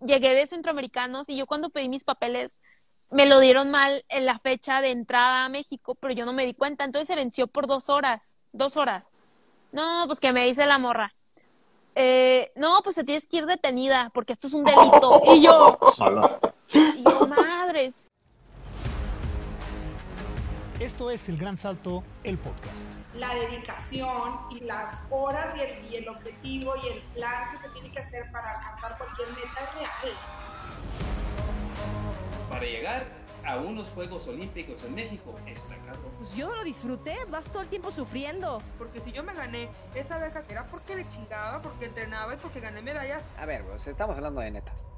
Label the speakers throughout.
Speaker 1: llegué de centroamericanos y yo cuando pedí mis papeles me lo dieron mal en la fecha de entrada a México, pero yo no me di cuenta, entonces se venció por dos horas, dos horas. No, pues que me dice la morra. Eh, no, pues te tienes que ir detenida porque esto es un delito. Y yo, y yo, madres.
Speaker 2: Esto es El Gran Salto, el podcast.
Speaker 3: La dedicación y las horas y el, y el objetivo y el plan que se tiene que hacer para alcanzar cualquier meta es real.
Speaker 4: Para llegar a unos Juegos Olímpicos en México está cabrón.
Speaker 5: Pues yo no lo disfruté, vas todo el tiempo sufriendo.
Speaker 6: Porque si yo me gané esa beca era porque le chingaba, porque entrenaba y porque gané medallas.
Speaker 7: A ver, pues estamos hablando de netas.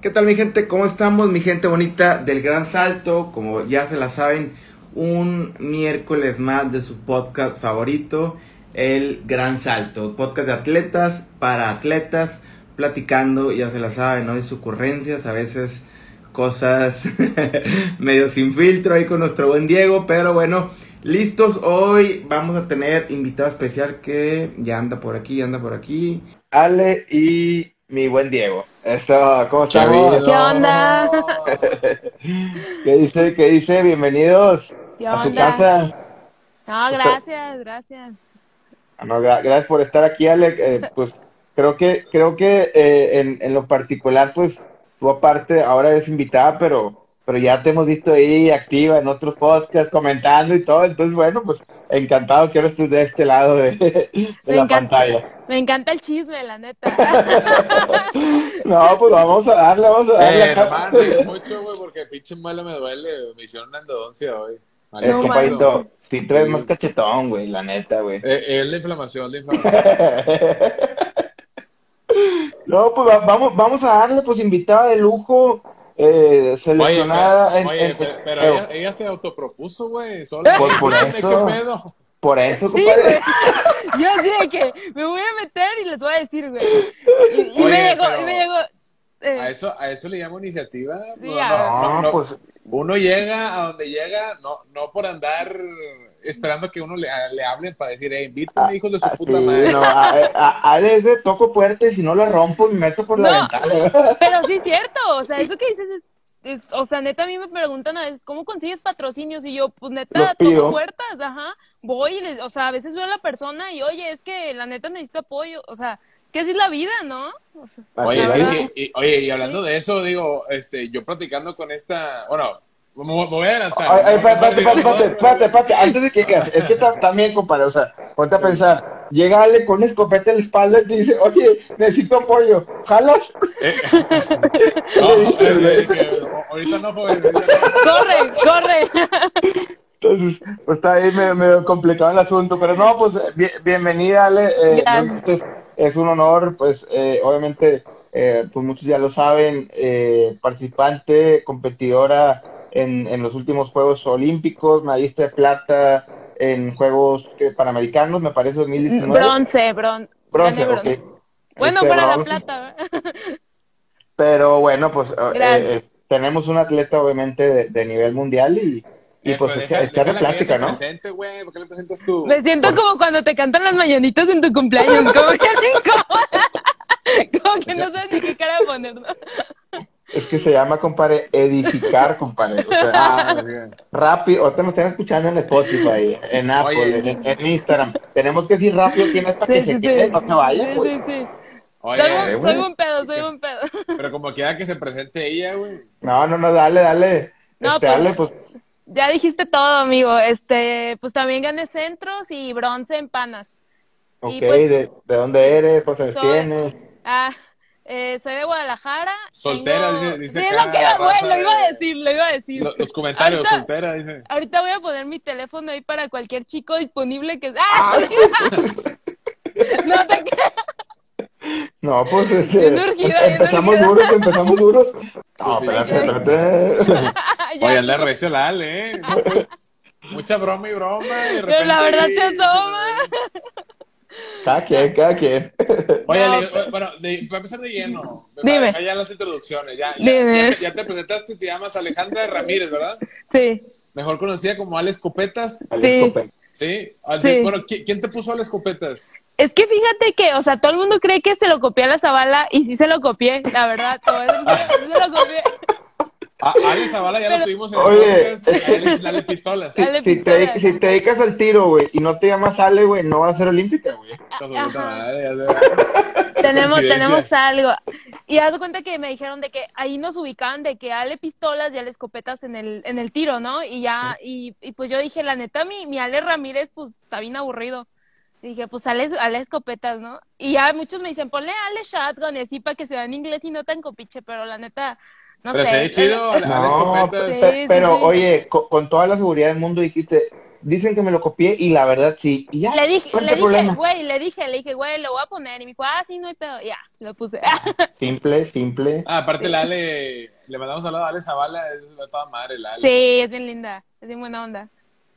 Speaker 8: ¿Qué tal mi gente? ¿Cómo estamos? Mi gente bonita del Gran Salto, como ya se la saben, un miércoles más de su podcast favorito, El Gran Salto, podcast de atletas para atletas, platicando, ya se la saben, ¿no? De ocurrencias, a veces cosas medio sin filtro ahí con nuestro buen Diego, pero bueno, listos, hoy vamos a tener invitado especial que ya anda por aquí, ya anda por aquí. Ale y mi buen Diego. Eso, ¿cómo estamos?
Speaker 1: ¿Qué onda?
Speaker 8: ¿Qué dice? ¿Qué dice? Bienvenidos
Speaker 1: ¿Qué
Speaker 8: a su
Speaker 1: onda?
Speaker 8: casa.
Speaker 1: No, gracias, gracias.
Speaker 8: Ah, no, gra- gracias por estar aquí, Ale. Eh, pues creo que, creo que eh, en, en lo particular, pues tú aparte ahora eres invitada, pero, pero ya te hemos visto ahí activa en otros podcasts comentando y todo. Entonces, bueno, pues encantado que ahora estés de este lado de, la
Speaker 1: encanta.
Speaker 8: pantalla.
Speaker 1: Me encanta el chisme, la neta.
Speaker 8: No, pues vamos a darle, vamos a darle
Speaker 9: Eh,
Speaker 8: acá.
Speaker 9: no mames, mucho, güey, porque pinche muela me duele. Me hicieron una endodoncia hoy. Vale,
Speaker 1: No
Speaker 8: compadrito, si traes más cachetón, güey, la neta, güey.
Speaker 9: Eh, es la inflamación, la inflamación.
Speaker 8: No, pues va- vamos, vamos a darle, pues, invitada de lujo, eh,
Speaker 9: Oye,
Speaker 8: seleccionada
Speaker 9: pero,
Speaker 8: en,
Speaker 9: oye,
Speaker 8: en-
Speaker 9: pero, pero ella, ella se autopropuso, güey.
Speaker 8: Pues por eso.
Speaker 9: ¿Qué pedo?
Speaker 8: por eso,
Speaker 1: Sí,
Speaker 8: compadre.
Speaker 1: güey. Yo así de que me voy a meter y les voy a decir, güey. Y, me llegó,
Speaker 9: pero-
Speaker 1: y me llegó. eh,
Speaker 9: A eso, a eso le llamo iniciativa.
Speaker 1: Sí,
Speaker 9: no.
Speaker 8: pues,
Speaker 9: Uno llega a donde llega, no, no por andar esperando que uno le, le hablen para decir, eh, invítame, hijos de su
Speaker 8: ah,
Speaker 9: puta
Speaker 8: sí,
Speaker 9: madre.
Speaker 8: no, a, a, Ale es de toco puerta y si no la rompo me meto por la
Speaker 1: No.
Speaker 8: ventana.
Speaker 1: Pero sí es cierto, o sea, eso que dices es, es- o sea, neta a mí me preguntan a veces, ¿cómo consigues patrocinios? Y yo, pues neta, toco puertas, ajá, voy y les, o sea, a veces veo a la persona y, oye, es que la neta necesito apoyo, o sea, que así es la vida, ¿no? O sea,
Speaker 9: Oye, sí, sí. Y, oye, y hablando de eso, digo, este, yo platicando con esta, bueno, me, me voy a adelantar.
Speaker 8: Espérate, espérate, espérate, antes de que es que ta- también, compadre, o sea, ponte a pensar, llega Ale con una escopeta en la espalda y te dice, oye, necesito apoyo, ¿jalas?
Speaker 9: No, eh, eh, ahorita no, no.
Speaker 1: corre, corre.
Speaker 8: Entonces, pues está ahí medio, medio complicado el asunto, pero no, pues bien- bienvenida, Ale. eh, es un honor, pues eh, obviamente, eh, pues muchos ya lo saben, eh, participante, competidora en, en los últimos Juegos Olímpicos, medallista de plata en Juegos eh, Panamericanos, me parece 2019.
Speaker 1: Bronce, bron,
Speaker 8: Bronce,
Speaker 1: bronce. Bueno,
Speaker 8: Este,
Speaker 1: para la plata, ¿verdad?
Speaker 8: Pero bueno, pues eh, eh, tenemos un atleta obviamente de, de nivel mundial y, y
Speaker 9: Eh,
Speaker 8: pues
Speaker 9: pero
Speaker 8: echar
Speaker 9: deja-
Speaker 8: plática, ¿no?
Speaker 9: presente, güey, ¿por qué le presentas tú?
Speaker 1: Me siento como cuando te cantan las mañanitas en tu cumpleaños, como que incómoda. Como que no sabes ni qué cara poner, ¿no?
Speaker 8: Es que se llama, compadre, edificar, compadre. O sea,
Speaker 9: Ah, muy bien.
Speaker 8: rápido, ahorita nos están escuchando en Spotify, en Apple,
Speaker 9: Oye.
Speaker 8: en, en Instagram. Tenemos que decir rápido quién es para que
Speaker 1: Sí,
Speaker 8: se quede,
Speaker 1: sí.
Speaker 8: no se vaya,
Speaker 1: Sí,
Speaker 8: pues.
Speaker 1: sí, sí.
Speaker 9: Oye,
Speaker 1: Soy, un, soy
Speaker 8: güey.
Speaker 1: un pedo, soy un pedo.
Speaker 9: pero como quiera que se presente ella, güey.
Speaker 8: No, no, no, dale, dale.
Speaker 1: No,
Speaker 8: este,
Speaker 1: pues,
Speaker 8: dale, pues,
Speaker 1: Ya dijiste todo, amigo. Este, pues también gané centros y bronce en panas.
Speaker 8: ok,
Speaker 1: y pues-
Speaker 8: de, ¿de dónde eres? ¿Cuántos años tienes?
Speaker 1: Ah, eh, soy de Guadalajara.
Speaker 9: Soltera,
Speaker 1: tengo-
Speaker 9: dice- dice
Speaker 1: Sí, lo que lo iba a
Speaker 9: de-
Speaker 1: decir, lo iba a decir.
Speaker 9: Los, los comentarios,
Speaker 1: Ahorita-
Speaker 9: soltera, dice.
Speaker 1: Ahorita voy a poner mi teléfono ahí para cualquier chico disponible que... ¡Ah! no te creas.
Speaker 8: No, pues, este,
Speaker 1: bien
Speaker 8: empezamos duros, empezamos duros. No, espérate, espérate.
Speaker 9: Oye, anda recio la Ale, ¿eh? Mucha broma y broma. Y de
Speaker 1: Pero la verdad se asoma.
Speaker 8: Cada quien, cada quien.
Speaker 9: Oye,
Speaker 1: No,
Speaker 9: bueno, de, para empezar de lleno,
Speaker 1: Dime.
Speaker 9: para dejar ya las introducciones. Ya, ya,
Speaker 1: Dime.
Speaker 9: ya te, ya te presentaste, te llamas Alejandra Ramírez, ¿verdad?
Speaker 1: Sí.
Speaker 9: Mejor conocida como Ale Escopetas.
Speaker 8: Al
Speaker 1: Sí.
Speaker 8: escopeta.
Speaker 9: ¿Sí? Ah,
Speaker 1: Sí.
Speaker 9: Bueno, ¿qui- ¿quién te puso Ale Escopetas?
Speaker 1: Es que fíjate que, o sea, todo el mundo cree que se lo copié a la Zavala y sí se lo copié, la verdad, todo eso, sí se lo copié.
Speaker 9: A Ale Zavala ya lo
Speaker 1: Pero-
Speaker 9: tuvimos en el
Speaker 10: Oye,
Speaker 9: podcast. A él dale pistolas.
Speaker 10: Si,
Speaker 1: Dale,
Speaker 10: si te,
Speaker 1: pistola.
Speaker 10: si te dedicas al tiro, güey, y no te llamas Ale, güey, no vas a ser olímpica, güey.
Speaker 1: Tenemos, tenemos algo. Y haz de cuenta que me dijeron de que ahí nos ubicaban de que Ale pistolas y Ale escopetas en el, en el tiro, ¿no? Y ya, y, y pues yo dije, la neta, mi, mi Ale Ramírez, pues está bien aburrido. Y dije, pues Ale, Ale escopetas, ¿no? Y ya muchos me dicen, ponle Ale shotgun y así para que se vea en inglés y no tan copiche, pero la neta, no
Speaker 9: Pero
Speaker 1: sé.
Speaker 9: se ve chido. Ale
Speaker 10: No,
Speaker 9: Escopetas.
Speaker 1: Sí,
Speaker 10: pe-
Speaker 1: sí,
Speaker 10: pero
Speaker 1: sí.
Speaker 10: oye, co- con, toda la seguridad del mundo dijiste, dicen que me lo copié y la verdad sí. Y ya,
Speaker 1: Le dije,
Speaker 10: ¿cuál es
Speaker 1: le
Speaker 10: el
Speaker 1: dije,
Speaker 10: problema?
Speaker 1: güey, le dije, le dije, güey, lo voy a poner. Y me dijo, ah, sí, no hay pedo. Ya, lo puse.
Speaker 10: Simple, simple.
Speaker 9: Ah, aparte la Ale, le mandamos saludos a Ale Zavala, es una toda madre la Ale.
Speaker 1: sí, es bien linda, es bien buena onda.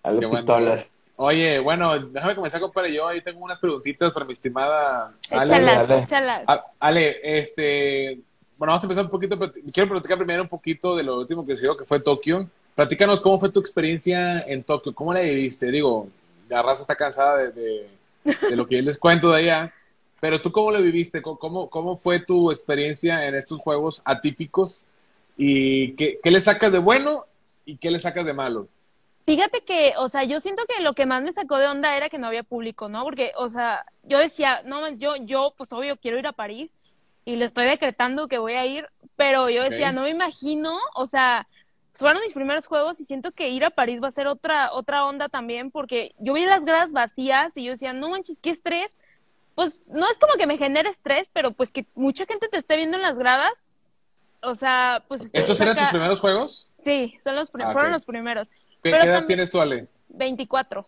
Speaker 10: A las
Speaker 9: Qué bueno.
Speaker 10: pistolas.
Speaker 9: Oye, bueno, déjame comenzar, compadre. Yo ahí tengo unas preguntitas para mi estimada Ale.
Speaker 1: Échalas,
Speaker 9: Ale, este, bueno, vamos a empezar un poquito, quiero platicar primero un poquito de lo último que sucedió, que fue Tokio. Platícanos cómo fue tu experiencia en Tokio, cómo la viviste. Digo, la raza está cansada de, de- de lo que yo les cuento de allá, pero tú cómo lo viviste, ¿Cómo- cómo, fue tu experiencia en estos juegos atípicos y qué, qué le sacas de bueno y qué le sacas de malo.
Speaker 1: Fíjate que, o sea, yo siento que lo que más me sacó de onda era que no había público, ¿no? Porque, o sea, yo decía, no, yo, yo, pues obvio, quiero ir a París y le estoy decretando que voy a ir, pero yo decía, no me imagino, o sea, fueron mis primeros juegos y siento que ir a París va a ser otra, otra onda también, porque yo vi las gradas vacías y yo decía, no manches, qué estrés. Pues no es como que me genere estrés, pero pues que mucha gente te esté viendo en las gradas, o sea, pues...
Speaker 9: ¿Estos eran tus primeros juegos?
Speaker 1: Sí, son los,
Speaker 9: Ah,
Speaker 1: fueron los primeros.
Speaker 9: ¿Qué,
Speaker 1: Pero
Speaker 9: qué edad
Speaker 1: también-
Speaker 9: tienes tú, Ale?
Speaker 1: 24.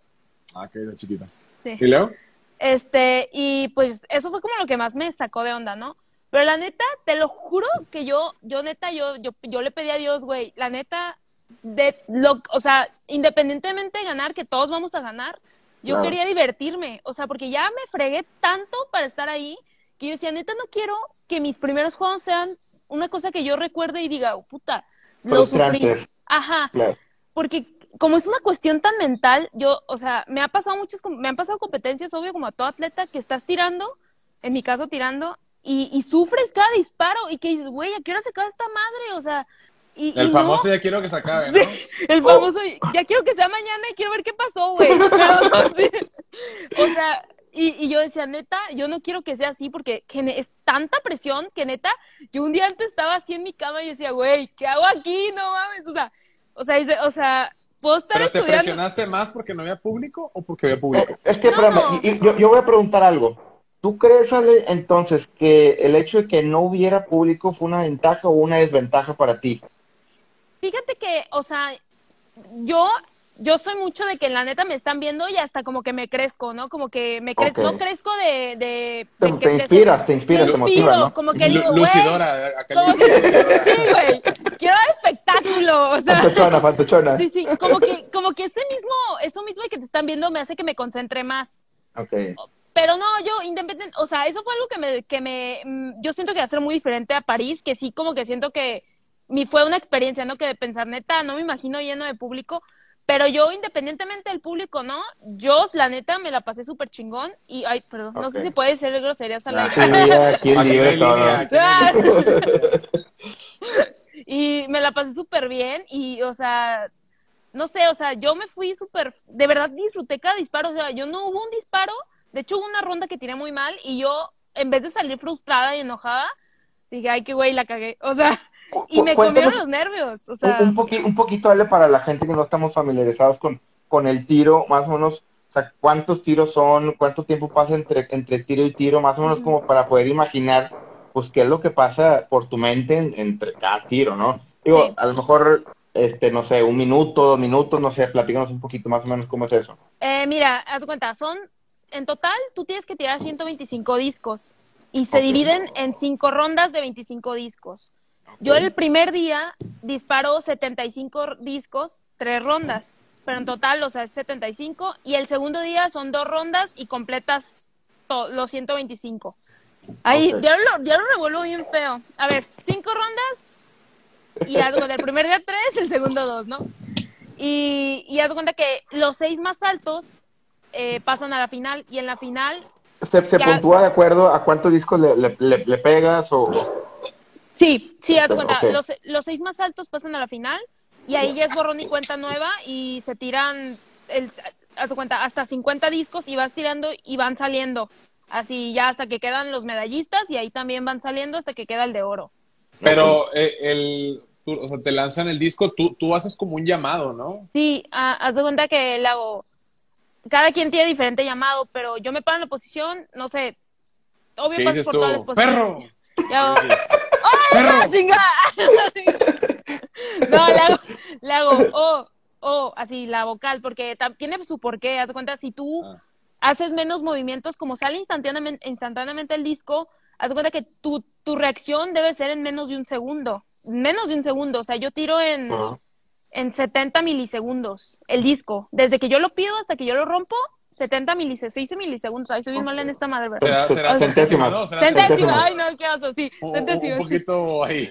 Speaker 9: Ah, que era chiquita.
Speaker 1: Sí.
Speaker 9: ¿Y Leo?
Speaker 1: Este, y pues eso fue como lo que más me sacó de onda, ¿no? Pero la neta, te lo juro que yo, yo neta, yo, yo, yo le pedí a Dios, güey, la neta, de lo, o sea, independientemente de ganar, que todos vamos a ganar, yo quería divertirme, o sea, porque ya me fregué tanto para estar ahí, que yo decía, neta, no quiero que mis primeros juegos sean una cosa que yo recuerde y diga, oh, puta, lo sufrí. Ajá,
Speaker 10: Claro.
Speaker 1: porque como es una cuestión tan mental, yo, o sea, me ha pasado muchas, me han pasado competencias, obvio, como a todo atleta, que estás tirando, en mi caso tirando, y, y sufres cada disparo, y que dices, güey, ¿a qué hora se acaba esta madre? O sea, y, y
Speaker 9: El
Speaker 1: no,
Speaker 9: famoso ya quiero que se acabe, ¿no?
Speaker 1: el famoso, ya quiero que sea mañana y quiero ver qué pasó, güey. O sea, y, y yo decía, neta, yo no quiero que sea así porque gene- es tanta presión que neta, yo un día antes estaba así en mi cama y decía, güey, ¿qué hago aquí? No mames, o sea, o sea, dice- o sea, puedo estar
Speaker 9: ¿Pero te
Speaker 1: estudiando.
Speaker 9: presionaste más porque no había público o porque había público?
Speaker 10: Eh, Es que,
Speaker 1: No.
Speaker 10: espérame, y- y yo, yo voy a preguntar algo. ¿Tú crees, Ale, entonces, que el hecho de que no hubiera público fue una ventaja o una desventaja para ti?
Speaker 1: Fíjate que, o sea, yo, yo soy mucho de que la neta me están viendo y hasta como que me crezco, ¿no? Como que me no crezco de, de,
Speaker 10: Te,
Speaker 1: de
Speaker 10: te
Speaker 1: de-
Speaker 10: inspiras, te inspiras,
Speaker 1: me
Speaker 10: te
Speaker 1: inspiro,
Speaker 10: motiva, ¿no?
Speaker 1: como que digo,
Speaker 9: Lucidora, acá
Speaker 1: que,
Speaker 9: lucidora.
Speaker 1: sí, güey, quiero dar espectáculo, o sea,
Speaker 10: Fantochona, fantochona.
Speaker 1: sí, sí, como que, como que ese mismo, eso mismo de que te están viendo me hace que me concentre más.
Speaker 10: Ok.
Speaker 1: Pero no, yo independiente, o sea, eso fue algo que me, que me, mm, yo siento que va a ser muy diferente a París, que sí como que siento que mi fue una experiencia, ¿no? Que de pensar, neta, no me imagino lleno de público, pero yo independientemente del público, ¿no? Yo, la neta, me la pasé súper chingón y, ay, perdón, no sé si puede ser groserías al
Speaker 9: Ah,
Speaker 1: aire. Y me la pasé súper bien y, o sea, no sé, o sea, yo me fui súper, de verdad disfruté cada disparo, o sea, yo no hubo un disparo, de hecho hubo una ronda que tiré muy mal y yo, en vez de salir frustrada y enojada, dije, ay, qué güey, la cagué, o sea, y me comieron los nervios, o
Speaker 10: un,
Speaker 1: sea,
Speaker 10: un, poqui- un poquito, Ale, para la gente que no estamos familiarizados con, con el tiro, más o menos, o sea, cuántos tiros son, cuánto tiempo pasa entre, entre tiro y tiro, más o menos como para poder imaginar, pues, qué es lo que pasa por tu mente en- entre cada tiro, ¿no? Digo,
Speaker 1: Sí.
Speaker 10: a lo mejor, este, no sé, un minuto, dos minutos, no sé, platícanos un poquito más o menos cómo es eso.
Speaker 1: Eh, mira, haz cuenta, son, en total, tú tienes que tirar 125 discos y se dividen en cinco rondas de 25 discos. Yo el primer día disparo 75 discos, tres rondas, pero en total, o sea, es 75. Y el segundo día son dos rondas y completas los 125. Ahí, ya, lo, ya lo revuelvo bien feo. A ver, cinco rondas y algo del primer día tres, el segundo dos, ¿no? Y, y haz de cuenta que los seis más altos eh, pasan a la final y en la final
Speaker 10: ¿Se, se
Speaker 1: Ya.
Speaker 10: puntúa de acuerdo a cuántos discos le, le, le- le pegas o...?
Speaker 1: Sí, sí, haz cuenta. Los, los seis más altos pasan a la final y ahí ya es borrón y cuenta nueva y se tiran, el, haz cuenta, hasta 50 discos y vas tirando y van saliendo. Así ya hasta que quedan los medallistas y ahí también van saliendo hasta que queda el de oro.
Speaker 9: Pero eh, el, tú- o sea, te lanzan el disco, tú, tú haces como un llamado, ¿no?
Speaker 1: Sí, ah, haz de cuenta que le hago. Cada quien tiene diferente llamado, pero yo me paro en la posición, no sé. Obvio
Speaker 9: ¿Qué
Speaker 1: paso
Speaker 9: dices
Speaker 1: por todas las posiciones.
Speaker 9: ¡Perro!
Speaker 1: Y hago,
Speaker 9: ¡Perro!
Speaker 1: ¡Ah, chingada! no, le hago, le hago, oh, oh, así, la vocal, porque tiene su porqué. Haz de cuenta, si tú
Speaker 9: Ah.
Speaker 1: haces menos movimientos, como sale instantáneamente, instantáneamente el disco, haz de cuenta que tu, tu reacción debe ser en menos de un segundo. Menos de un segundo. O sea, yo tiro en,
Speaker 10: Ajá.
Speaker 1: En 70 milisegundos el disco. Desde que yo lo pido hasta que yo lo rompo, 70 milisegundos, 6 milisegundos. Ay, soy bien mal en esta madre, ¿verdad?
Speaker 9: Será, será
Speaker 10: Centésimas.
Speaker 9: ¿no? Será
Speaker 1: centésimas. Ay, no, qué oso, sí.
Speaker 9: un, un- poquito ahí.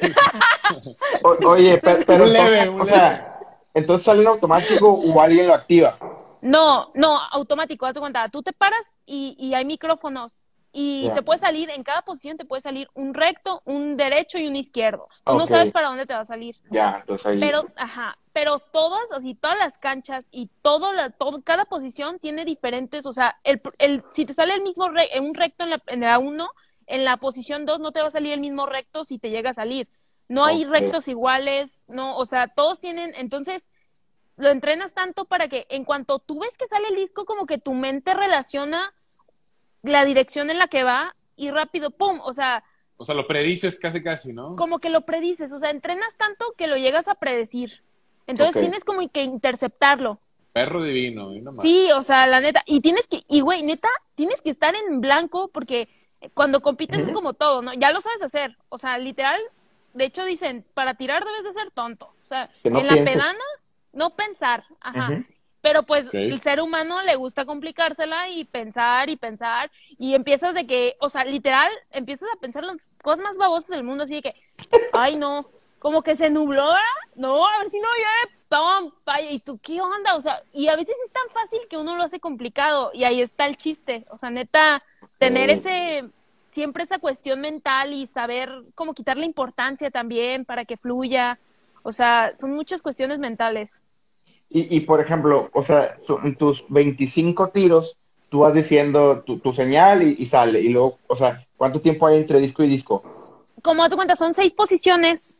Speaker 10: O- oye, pe- pero,
Speaker 9: Un leve,
Speaker 10: entonces,
Speaker 9: un
Speaker 10: o
Speaker 9: leve.
Speaker 10: sea, entonces sale en automático o alguien lo activa.
Speaker 1: No, no, automático, haz de cuenta. Tú te paras y, y hay micrófonos. Y te puede salir, en cada posición te puede salir un recto, un derecho y un izquierdo. Tú no sabes para dónde te va a salir.
Speaker 10: Ya, entonces ahí...
Speaker 1: Pero, ajá, pero todas, así, todas las canchas y todo la, todo, cada posición tiene diferentes, o sea, el, el, si te sale el mismo, re- un recto en la, en la 1, en la posición 2 no te va a salir el mismo recto si te llega a salir. No hay rectos iguales, no, o sea, todos tienen, entonces, lo entrenas tanto para que en cuanto tú ves que sale el disco, como que tu mente relaciona la dirección en la que va y rápido, ¡pum! O sea,
Speaker 9: O sea, lo predices casi, casi, ¿no?
Speaker 1: como que lo predices, o sea, entrenas tanto que lo llegas a predecir. Entonces tienes como que interceptarlo.
Speaker 9: Perro divino, y no más.
Speaker 1: Sí, o sea, la neta. Y tienes que, y güey, neta, tienes que estar en blanco porque cuando compites es como todo, ¿no? Ya lo sabes hacer. O sea, literal, de hecho dicen, para tirar debes de ser tonto. O sea,
Speaker 10: no
Speaker 1: en la
Speaker 10: pienses.
Speaker 1: pedana, no pensar. Ajá. Pero pues el ser humano le gusta complicársela y pensar y pensar y empiezas de que, o sea, literal, empiezas a pensar las cosas más babosas del mundo, así de que, ay no, como que se nubló, no, a ver si no llueve, pum, vaya, y tú, ¿qué onda? O sea, y a veces es tan fácil que uno lo hace complicado y ahí está el chiste, o sea, neta, tener
Speaker 10: Mm.
Speaker 1: ese, siempre esa cuestión mental y saber cómo quitarle importancia también para que fluya, o sea, son muchas cuestiones mentales.
Speaker 10: Y, y por ejemplo, o sea, tu- en tus 25 tiros, tú vas diciendo tu, tu señal y, y sale. Y luego, o sea, ¿cuánto tiempo hay entre disco y disco?
Speaker 1: como te cuenta, son seis posiciones.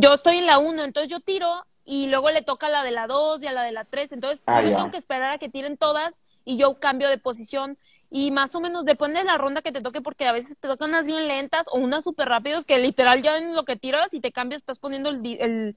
Speaker 1: Yo estoy en la uno, entonces yo tiro y luego le toca a la de la dos y a la de la tres. Entonces
Speaker 10: Ah,
Speaker 1: yo
Speaker 10: ya.
Speaker 1: tengo que esperar a que tiren todas y yo cambio de posición. Y más o menos depende de la ronda que te toque, porque a veces te tocan unas bien lentas o unas súper rápidos que literal ya en lo que tiras y te cambias estás poniendo el, el,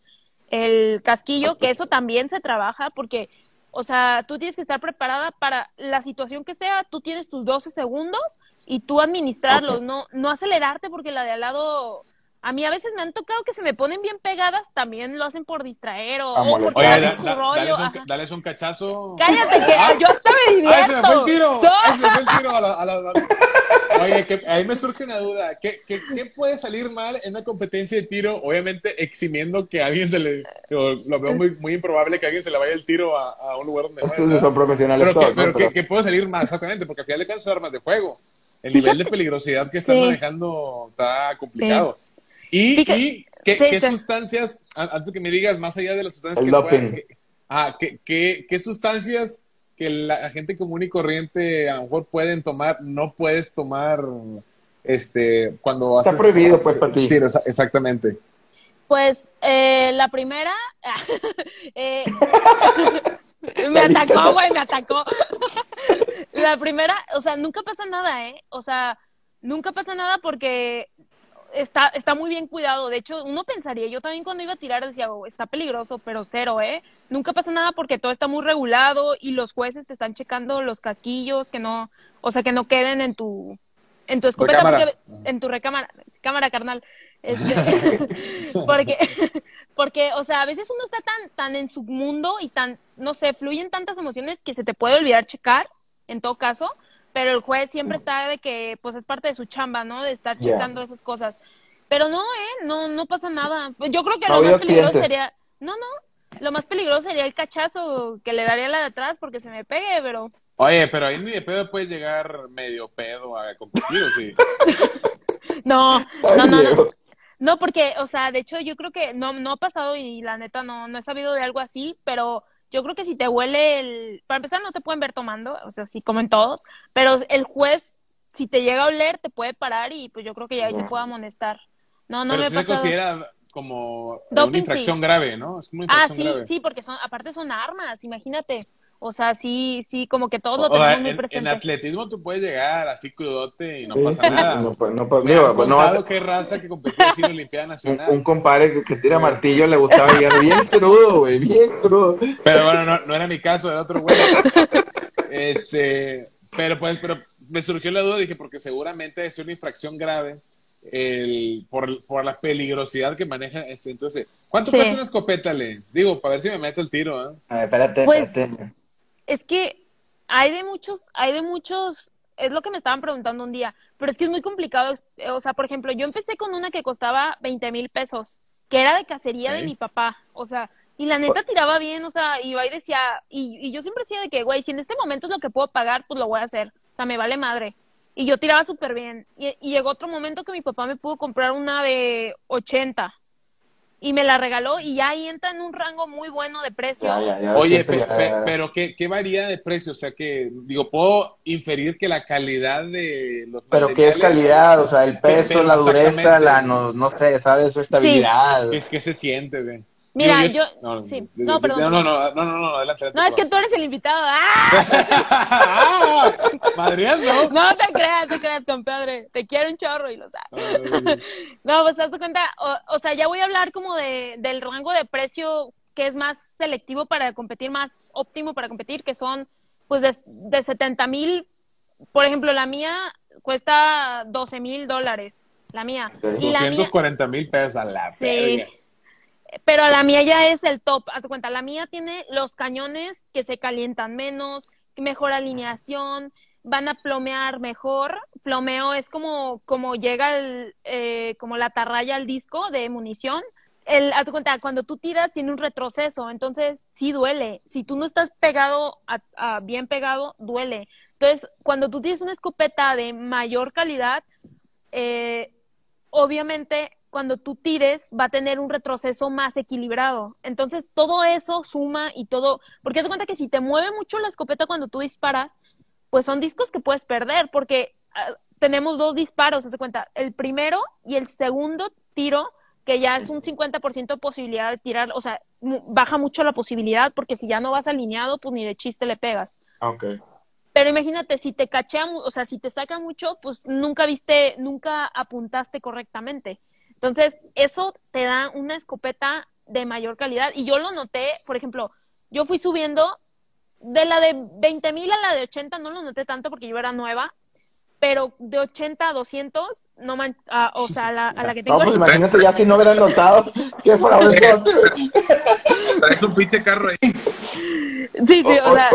Speaker 1: el casquillo, que eso también se trabaja porque, o sea, tú tienes que estar preparada para la situación que sea, tú tienes tus 12 segundos y tú administrarlos, no, no acelerarte porque la de al lado, a mí a veces me han tocado que se me ponen bien pegadas, también lo hacen por distraer o, o porque.
Speaker 9: Oye, da-
Speaker 1: su
Speaker 9: da-
Speaker 1: rollo.
Speaker 9: dales, un, dales un cachazo.
Speaker 1: Cállate que
Speaker 9: Ah,
Speaker 1: yo hasta me divierto.
Speaker 9: ¡Ay, se me fue el tiro!
Speaker 1: No.
Speaker 9: ¡Ay, se me fue el tiro! A la- a la- Oye, que ahí me surge una duda. ¿Qué, qué, qué puede salir mal en una competencia de tiro? Obviamente eximiendo que a alguien se le... Lo veo muy, muy improbable que a alguien se le vaya el tiro a, a un lugar donde no es,
Speaker 10: Estos
Speaker 9: ¿verdad?
Speaker 10: son profesionales
Speaker 9: Pero,
Speaker 10: todos,
Speaker 9: que,
Speaker 10: ¿no?
Speaker 9: pero
Speaker 10: Pero-
Speaker 9: que, que puede salir mal, exactamente, porque al final cuentas son armas de fuego. El nivel de peligrosidad que están
Speaker 1: Sí.
Speaker 9: manejando está complicado. Y,
Speaker 1: Fíjate-
Speaker 9: y ¿qué,
Speaker 1: sí,
Speaker 9: qué
Speaker 1: sí.
Speaker 9: sustancias, antes que me digas, más allá de las sustancias que puedan-
Speaker 10: doping.
Speaker 9: que- ah, ¿qué, qué, qué sustancias que la, la gente común y corriente a lo mejor pueden tomar, no puedes tomar este cuando
Speaker 10: Está
Speaker 9: haces
Speaker 10: prohibido, pues, para ti.
Speaker 9: Exactamente.
Speaker 1: Pues eh, la primera, eh, me atacó, güey, me atacó. la primera, o sea, nunca pasa nada, ¿eh? O sea, nunca pasa nada porque está, está muy bien cuidado. De hecho, uno pensaría, yo también cuando iba a tirar decía, oh, está peligroso, pero cero, ¿eh? Nunca pasa nada porque todo está muy regulado y los jueces te están checando los casquillos, que no, o sea, que no queden en tu, en tu escopeta, porque, en tu recámara, cámara carnal. Este, porque, porque, o sea, a veces uno está tan, tan en su mundo y tan, no sé, fluyen tantas emociones que se te puede olvidar checar, en todo caso, pero el juez siempre está de que, pues es parte de su chamba, ¿no? De estar checando esas cosas. Pero no, ¿eh? No, no pasa nada. Pues Yo creo que
Speaker 10: No
Speaker 1: lo más peligroso sería, no, no, lo más peligroso sería el cachazo que le daría la de atrás porque se me pegue, pero
Speaker 9: Oye, pero ahí ni de pedo puedes llegar medio pedo a competir, ¿o sí?
Speaker 1: No, no, no, no. No, porque, o sea, de hecho, yo creo que no, no ha pasado y la neta no, no he sabido de algo así, pero yo creo que si te huele el. Para empezar, no te pueden ver tomando, o sea, sí, como en todos, pero el juez, si te llega a oler, te puede parar y pues yo creo que ya ahí te puede amonestar. No, no
Speaker 9: pero
Speaker 1: me
Speaker 9: sí se
Speaker 1: pasado.
Speaker 9: considera como
Speaker 1: Doping,
Speaker 9: una infracción
Speaker 1: sí.
Speaker 9: grave, ¿no? Es una
Speaker 1: Ah,
Speaker 9: infracción
Speaker 1: sí,
Speaker 9: grave.
Speaker 1: sí, porque son, aparte son armas, imagínate. O sea, sí, sí, como que todos lo
Speaker 9: O sea,
Speaker 1: tenemos muy
Speaker 9: en, en
Speaker 1: presente.
Speaker 9: atletismo tú puedes llegar así crudote y no
Speaker 8: Sí,
Speaker 9: pasa nada.
Speaker 8: No, pues, no, pues,
Speaker 9: Me
Speaker 8: digo,
Speaker 9: han
Speaker 8: pues, no
Speaker 9: que hay raza que competió en la Olimpiada
Speaker 8: un,
Speaker 9: Nacional.
Speaker 8: un compadre que, que tira martillo le gustaba llegar bien crudo, güey, bien crudo.
Speaker 9: Pero bueno, no, no era mi caso, era otro güey. Este, pero pues, pero me surgió la duda, dije, porque seguramente es una infracción grave el, por, por la peligrosidad que maneja ese. Entonces, ¿cuánto
Speaker 1: Sí.
Speaker 9: cuesta una escopeta, Le? Digo, para ver si me meto el tiro, ¿eh?
Speaker 8: A ver, espérate,
Speaker 1: Pues-
Speaker 8: espérate.
Speaker 1: Es que hay de muchos, hay de muchos, es lo que me estaban preguntando un día, pero es que es muy complicado. eh, O sea, por ejemplo, yo empecé con una que costaba 20 mil pesos, que era de cacería de mi papá, o sea, y la neta tiraba bien, o sea, iba y decía, y, y yo siempre decía de que, güey, si en este momento es lo que puedo pagar, pues lo voy a hacer, o sea, me vale madre. Y yo tiraba súper bien. Y, y llegó otro momento que mi papá me pudo comprar una de 80 y me la regaló y ya ahí entra en un rango muy bueno de precio.
Speaker 8: Ya, ya, ya,
Speaker 9: Oye, pe- pe- pero ¿qué, ¿qué varía de precio? O sea, que, digo, puedo inferir que la calidad de los
Speaker 8: Pero ¿qué es calidad? O sea, el peso,
Speaker 9: Pero
Speaker 8: la dureza, la, no, no sé, ¿sabes? Su estabilidad.
Speaker 9: Es que se siente, güey.
Speaker 1: Mira, yo,
Speaker 9: No,
Speaker 1: sí, no, perdón.
Speaker 9: No, no, no, no, adelante. adelante,
Speaker 1: No, es que tú eres el invitado. ¡Ah!
Speaker 9: ¡Ah! Madreando.
Speaker 1: No te creas, te creas, compadre. Te quiero un chorro y lo sabes. No, pues haz tu cuenta, o, o sea, ya voy a hablar como de, del rango de precio que es más selectivo para competir, más óptimo para competir, que son pues de, de 70 mil, por ejemplo, la mía cuesta 12 mil dólares, la mía,
Speaker 9: 240 mil pesos a la
Speaker 1: Sí. Pero la mía ya es el top. Haz cuenta, la mía tiene los cañones que se calientan menos, mejor alineación, van a plomear mejor. Plomeo es como, como llega el, eh, como la atarraya al disco de munición. El, haz cuenta, cuando tú tiras tiene un retroceso, entonces sí duele. Si tú no estás pegado, bien pegado, duele. Entonces, cuando tú tienes una escopeta de mayor calidad, eh, obviamente cuando tú tires va a tener un retroceso más equilibrado. Entonces todo eso suma y todo, porque haz de cuenta que si te mueve mucho la escopeta cuando tú disparas, pues son discos que puedes perder, porque ah, tenemos dos disparos, haz de cuenta, el primero y el segundo tiro, que ya es un 50% de posibilidad de tirar, o sea, baja mucho la posibilidad, porque si ya no vas alineado, pues ni de chiste le pegas.
Speaker 8: Ah, Ok.
Speaker 1: Pero imagínate, si te cachea, o sea, si te saca mucho, pues nunca viste, nunca apuntaste correctamente. Entonces, eso te da una escopeta de mayor calidad. Y yo lo noté, por ejemplo, yo fui subiendo de la de 20 mil a la de 80, no lo noté tanto porque yo era nueva, pero de 80 a 200, no man, ah, o sea, a la, a la que tengo
Speaker 8: No, pues imagínate ya si no hubieran notado que fuera un.
Speaker 9: Traes un pinche carro ahí.
Speaker 1: Sí, sí, o sea,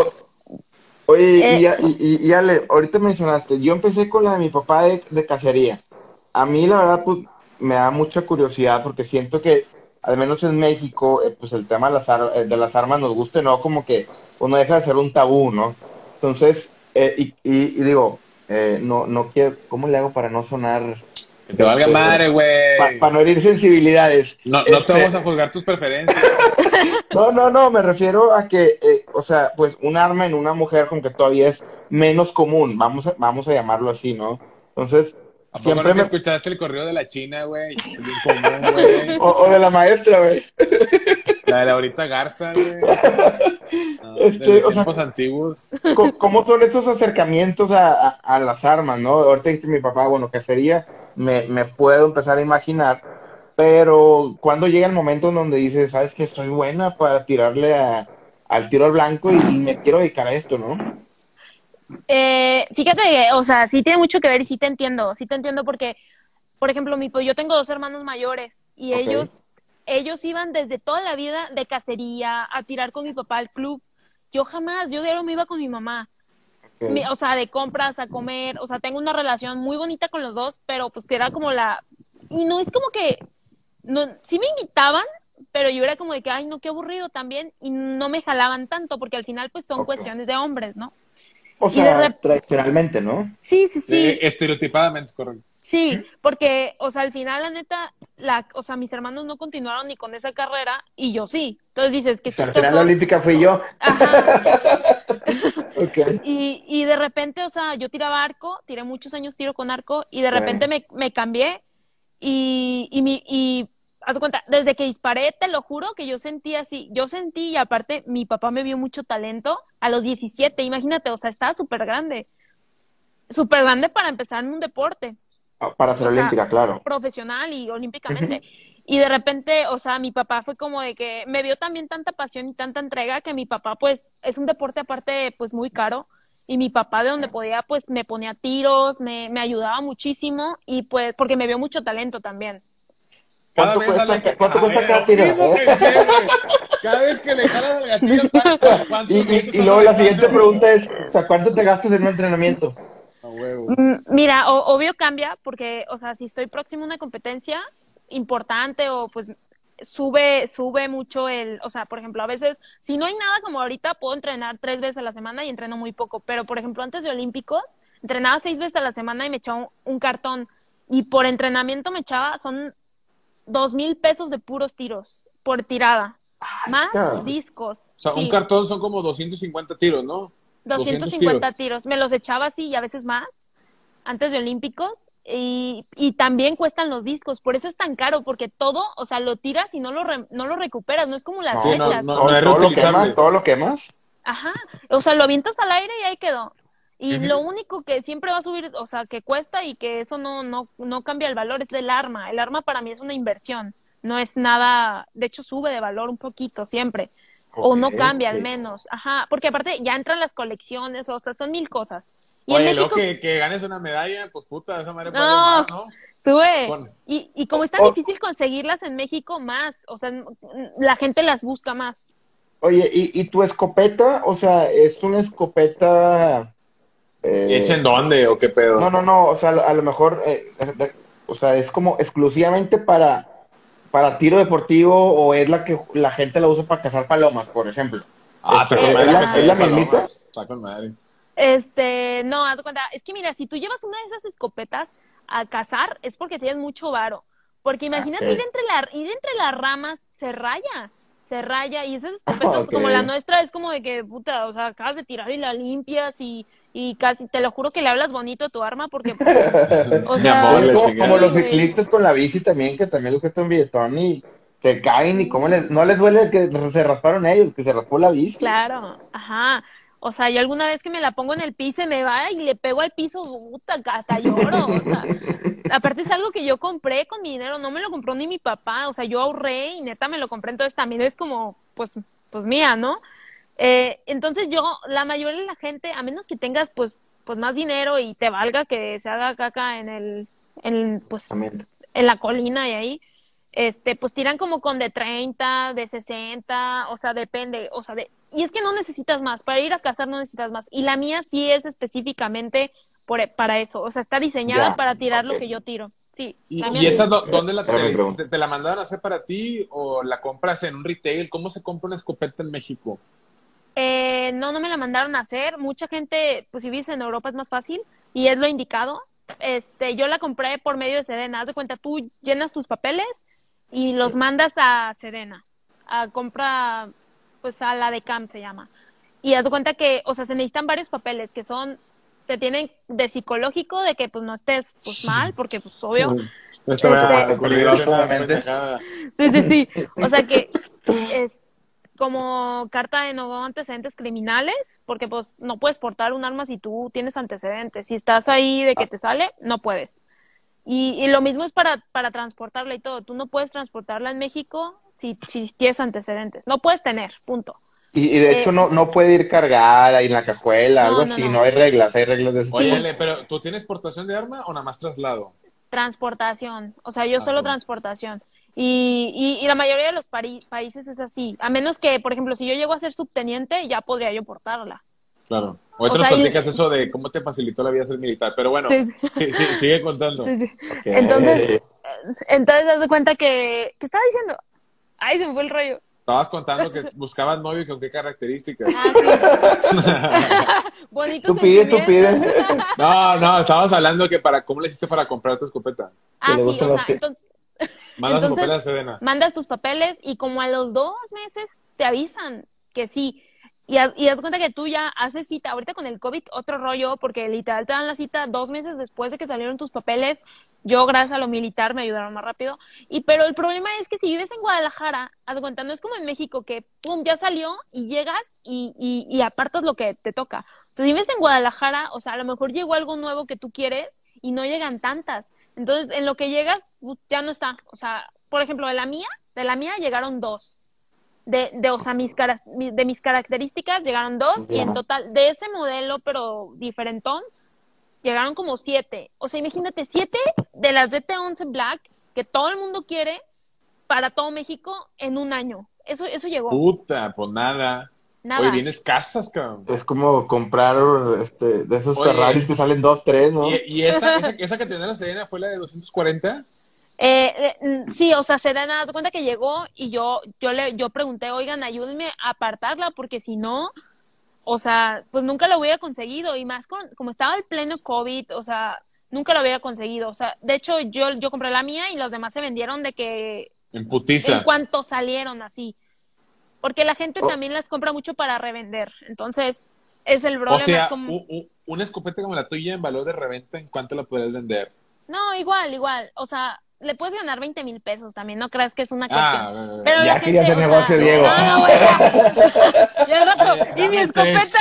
Speaker 8: Oye,
Speaker 1: Eh.
Speaker 8: y, ya- y, y- y Ale, ahorita mencionaste, yo empecé con la de mi papá de, de cacería. A mí, la verdad, pues, me da mucha curiosidad porque siento que, al menos en México, eh, pues el tema de las, ar- eh, de las armas nos guste, ¿no? Como que uno deja de ser un tabú, ¿no? Entonces, eh, y, y, y digo, eh, no, no quiero, ¿cómo le hago para no sonar,
Speaker 9: Que te valga madre, güey.
Speaker 8: para no herir sensibilidades?
Speaker 9: No, no te
Speaker 8: Este-
Speaker 9: vamos a juzgar tus preferencias.
Speaker 8: No, no, no, me refiero a que, eh, o sea, pues un arma en una mujer como que todavía es menos común, vamos a, vamos a llamarlo así, ¿no? Entonces,
Speaker 9: ¿A poco
Speaker 8: siempre
Speaker 9: no
Speaker 8: me...
Speaker 9: escuchaste el correo de la China, güey?
Speaker 8: O, o de la maestra, güey.
Speaker 9: La de Laurita Garza, güey. No,
Speaker 8: Este,
Speaker 9: de
Speaker 8: o sea-
Speaker 9: tiempos antiguos.
Speaker 8: ¿Cómo son esos acercamientos a, a, a las armas, no? Ahorita dijiste mi papá, bueno, cacería, me, me puedo empezar a imaginar, pero cuando llega el momento en donde dices, sabes que soy buena para tirarle a- al tiro al blanco y, y me quiero dedicar a esto, ¿no?
Speaker 1: Eh, fíjate que, o sea, sí tiene mucho que ver y sí te entiendo, sí te entiendo porque, por ejemplo, mi, pues, yo tengo dos hermanos mayores y ellos, ellos iban desde toda la vida de cacería a tirar con mi papá al club. Yo jamás, yo diario me iba con mi mamá. Mi- o sea, de compras a comer, o sea, tengo una relación muy bonita con los dos, pero pues que era como la, y no es como que, no, sí me invitaban, pero yo era como de que, ay, no, qué aburrido también, y no me jalaban tanto, porque al final pues son cuestiones de hombres, ¿no?
Speaker 8: O
Speaker 1: Y de
Speaker 8: sea,
Speaker 1: rep-
Speaker 8: tradicionalmente, ¿no?
Speaker 1: Sí, sí, sí.
Speaker 9: Eh, estereotipadamente es correcto.
Speaker 1: Sí, porque, o sea, al final, la neta, la, o sea, mis hermanos no continuaron ni con esa carrera y yo sí. Entonces dices,
Speaker 8: sea, al final la olímpica fui yo.
Speaker 1: Ajá.
Speaker 8: Ok.
Speaker 1: Y, y de repente, o sea, yo tiraba arco, tiré muchos años tiro con arco y de repente me, me cambié y, y, mi, y haz cuenta, desde que disparé, te lo juro que yo sentí así, yo sentí y aparte mi papá me vio mucho talento a los 17, imagínate, o sea, estaba súper grande, súper grande para empezar en un deporte
Speaker 8: Ah, Para ser
Speaker 1: O sea,
Speaker 8: olímpica, claro.
Speaker 1: profesional y olímpicamente. Y de repente, o sea, mi papá fue como de que me vio también tanta pasión y tanta entrega que mi papá, pues, es un deporte aparte, pues, muy caro. Y mi papá de donde podía, pues, me ponía tiros, me, me ayudaba muchísimo y pues, porque me vio mucho talento también.
Speaker 8: ¿Cuánto
Speaker 9: vez
Speaker 8: cuesta,
Speaker 9: que-
Speaker 8: cuánto cada tiro?
Speaker 9: güey. Cada vez que le jalas al gatillo, ¿cuánto? cuánto-
Speaker 8: Y, y- y luego la siguiente pregunta es, o sea, ¿cuánto te gastas en un entrenamiento?
Speaker 9: A huevo.
Speaker 1: Mm, Mira, o- obvio cambia porque, o sea, si estoy próximo a una competencia importante o pues sube, sube mucho el, o sea, por ejemplo, a veces, si no hay nada como ahorita, puedo entrenar tres veces a la semana y entreno muy poco, pero por ejemplo, antes de Olímpicos, entrenaba seis veces a la semana y me echaba un, un cartón y por entrenamiento me echaba, son dos mil pesos de puros tiros por tirada, más
Speaker 8: cabrón.
Speaker 1: discos.
Speaker 9: O sea,
Speaker 1: sí.
Speaker 9: un cartón son como 250 tiros, ¿no?
Speaker 1: 250 tiros. Me los echaba así y a veces más antes de Olímpicos. Y, y también cuestan los discos, por eso es tan caro, porque todo, o sea, lo tiras y no lo, re- no lo recuperas, no es como las
Speaker 9: Sí, no,
Speaker 1: flechas.
Speaker 9: no,
Speaker 8: ¿Todo,
Speaker 9: es
Speaker 8: todo lo quemas? ¿Todo lo quemas?
Speaker 1: Ajá, o sea, lo avientas al aire y ahí quedó. Y lo único que siempre va a subir, o sea, que cuesta y que eso no, no, no cambia el valor es el arma. El arma para mí es una inversión, no es nada, de hecho sube de valor un poquito siempre, o no cambia al menos. Ajá, porque aparte ya entran las colecciones, o sea, son mil cosas. Y
Speaker 9: Oye,
Speaker 1: en México
Speaker 9: que, que ganes una medalla, pues puta, esa madre puede
Speaker 1: No.
Speaker 9: más, ¿no?
Speaker 1: sube. Y, y como es tan
Speaker 8: Oh.
Speaker 1: difícil conseguirlas en México, más, o sea, la gente las busca más.
Speaker 8: Oye, ¿y, y tu escopeta? O sea, ¿es una escopeta... eh,
Speaker 9: ¿Hecha en dónde o qué pedo?
Speaker 8: No, no, no, o sea, a lo, mejor, eh, o sea, es como exclusivamente para, para tiro deportivo o es la que la gente la usa para cazar palomas, por ejemplo.
Speaker 9: Ah, está
Speaker 8: ¿Es-
Speaker 9: con
Speaker 8: es
Speaker 9: madre.
Speaker 8: la- es la mismita?
Speaker 9: palomas. Está con madre.
Speaker 1: Este, no, haz cuenta, es que mira, si tú llevas una de esas escopetas a cazar, es porque tienes mucho varo. Porque imagínate
Speaker 8: ok.
Speaker 1: ir entre la, ir entre las ramas, se raya, se raya, y esas escopetas como la nuestra es como de que, puta, o sea, acabas de tirar y la limpias y, y casi, te lo juro que le hablas bonito a tu arma porque, o sea,
Speaker 9: amor,
Speaker 8: como, los
Speaker 1: Sí,
Speaker 8: ciclistas con la bici también, que también cuesta un billetón y se caen y cómo les, no les duele que se rasparon ellos, que se raspó la bici.
Speaker 1: Claro, ajá. O sea, yo alguna vez que me la pongo en el piso me va y le pego al piso, puta, hasta lloro. O sea, aparte es algo que yo compré con mi dinero, no me lo compró ni mi papá. O sea, yo ahorré y neta me lo compré, entonces también es como, pues, pues mía, ¿no? Eh, entonces yo, la mayoría de la gente, a menos que tengas, pues, pues más dinero y te valga que se haga caca en el, en, pues,
Speaker 8: También.
Speaker 1: en la colina y ahí, este, pues tiran como con de 30, de 60, o sea, depende, o sea, de, y es que no necesitas más, para ir a cazar no necesitas más, y la mía sí es específicamente por, para eso, o sea, está diseñada
Speaker 8: Ya,
Speaker 1: para tirar lo que yo tiro, sí.
Speaker 9: ¿Y, esa do- dónde la
Speaker 8: Era mi
Speaker 9: te,
Speaker 8: pregunta.
Speaker 9: te- te la mandaron a hacer para ti o la compras en un retail? ¿Cómo se compra una escopeta en México?
Speaker 1: Eh, no, no me la mandaron a hacer. Mucha gente, pues si vives en Europa es más fácil y es lo indicado. Este, yo la compré por medio de Sedena. Haz de cuenta, tú llenas tus papeles y los mandas a Sedena. A compra, pues a la de CAM se llama. Y haz de cuenta que, o sea, se necesitan varios papeles que son, te tienen de psicológico, de que pues no estés pues mal, porque pues obvio.
Speaker 9: A
Speaker 1: Este-. Sí, sí, sí. O sea que es como carta de no antecedentes criminales, porque pues no puedes portar un arma si tú tienes antecedentes. Si estás ahí de que te sale, no puedes. Y, y lo mismo es para, para transportarla y todo. Tú no puedes transportarla en México si, si tienes antecedentes. No puedes tener, punto.
Speaker 8: Y, y de hecho
Speaker 1: Eh,
Speaker 8: no, no puede ir cargada en la cajuela,
Speaker 1: No,
Speaker 8: algo
Speaker 1: no,
Speaker 8: así,
Speaker 1: no.
Speaker 8: no hay reglas, hay reglas de ese
Speaker 9: Oye,
Speaker 8: tipo.
Speaker 9: Pero ¿tú tienes portación de arma o nada más traslado?
Speaker 1: Transportación. O sea, yo
Speaker 9: Ah,
Speaker 1: solo
Speaker 9: bueno.
Speaker 1: transportación. Y, y, y la mayoría de los pari- países es así. A menos que, por ejemplo, si yo llego a ser subteniente, ya podría yo portarla.
Speaker 9: Claro. Ahorita
Speaker 1: O
Speaker 9: nos
Speaker 1: sea, y-
Speaker 9: platicas eso de cómo te facilitó la vida ser militar, pero bueno,
Speaker 1: Sí,
Speaker 9: sí, sí, sigue contando.
Speaker 1: Sí, sí.
Speaker 8: Ok.
Speaker 1: Entonces, entonces haz de cuenta que, ¿qué estaba diciendo? Ay, se me fue el rollo.
Speaker 9: Estabas contando que buscabas novio y con qué características.
Speaker 1: Ah, sí. Bonitos
Speaker 8: Tú pides, tú
Speaker 1: sentimientos.
Speaker 9: No, no, estabas hablando que para cómo le hiciste para comprar tu escopeta.
Speaker 1: ah, sí, o sea,
Speaker 8: que-
Speaker 1: entonces
Speaker 9: Mandas tu
Speaker 1: Entonces-
Speaker 9: papel a Sedena.
Speaker 1: mandas tus papeles y como a los dos meses te avisan que sí. Y, haz- y haz cuenta que tú ya haces cita. Ahorita con el COVID, otro rollo, porque literal te dan la cita dos meses después de que salieron tus papeles. Yo, gracias a lo militar, me ayudaron más rápido. Y pero el problema es que si vives en Guadalajara, haz cuenta, no es como en México que, pum, ya salió y llegas y, y, y apartas lo que te toca. O sea, si vives en Guadalajara, o sea, a lo mejor llegó algo nuevo que tú quieres y no llegan tantas. Entonces, en lo que llegas, ya no está. O sea, por ejemplo, de la mía, de la mía llegaron dos. De, de, o sea, mis caras, mi- de mis características llegaron dos y en total, de ese modelo, pero diferentón, llegaron como siete. O sea, imagínate, siete de las DT11 Black que todo el mundo quiere para todo México en un año. Eso, eso llegó.
Speaker 9: Puta, pues nada.
Speaker 1: Nada.
Speaker 9: Oye, vienes casas, cabrón.
Speaker 8: Es como comprar este, de esos
Speaker 9: Oye.
Speaker 8: Ferraris que salen dos, tres, ¿no?
Speaker 9: ¿Y, y esa, esa, esa que tenía la Sedena fue la de 240?
Speaker 1: Eh, eh, mm, sí, o sea, Serena, haz de cuenta que llegó y yo, yo le, yo pregunté, oigan, ayúdenme a apartarla, porque si no, o sea, pues nunca lo hubiera conseguido, y más con, como estaba el pleno COVID, o sea, nunca lo hubiera conseguido, o sea, de hecho, yo, yo compré la mía y los demás se vendieron de que
Speaker 9: En putiza.
Speaker 1: en cuanto salieron así, porque la gente
Speaker 8: Oh.
Speaker 1: también las compra mucho para revender, entonces, es el problema,
Speaker 9: O sea,
Speaker 1: es como...
Speaker 9: u- u- una escopeta como la tuya en valor de reventa, ¿en cuánto la podrías vender?
Speaker 1: No, igual, igual, o sea, le puedes ganar 20 mil pesos también, no creas que es una cuestión.
Speaker 9: Ah,
Speaker 1: Pero
Speaker 8: Ya
Speaker 1: la
Speaker 8: quería
Speaker 1: gente, o
Speaker 8: negocio,
Speaker 1: sea,
Speaker 8: Diego.
Speaker 1: No, no, güey, ya. Rato. Y mi escopeta.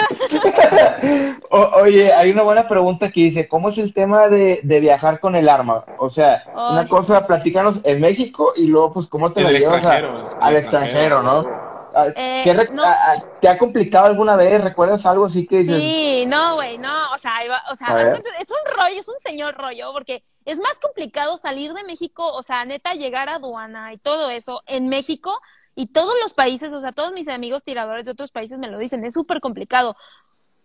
Speaker 8: O- oye, hay una buena pregunta que dice, ¿cómo es el tema de, de viajar con el arma? O sea, una cosa, platicanos en México y luego, pues, ¿cómo te la llevas a- al extranjero,
Speaker 9: extranjero,
Speaker 8: no? Ah,
Speaker 1: Eh,
Speaker 8: ¿qué re-
Speaker 1: no.
Speaker 8: ah, ah, ¿Te ha complicado alguna vez? ¿Recuerdas algo así que dices?
Speaker 1: Sí, no, güey, no, o sea, iba- o sea,
Speaker 8: A ver.
Speaker 1: es un rollo, es un señor rollo, porque es más complicado salir de México, o sea, neta, llegar a aduana y todo eso en México y todos los países, o sea, todos mis amigos tiradores de otros países me lo dicen, es súper complicado,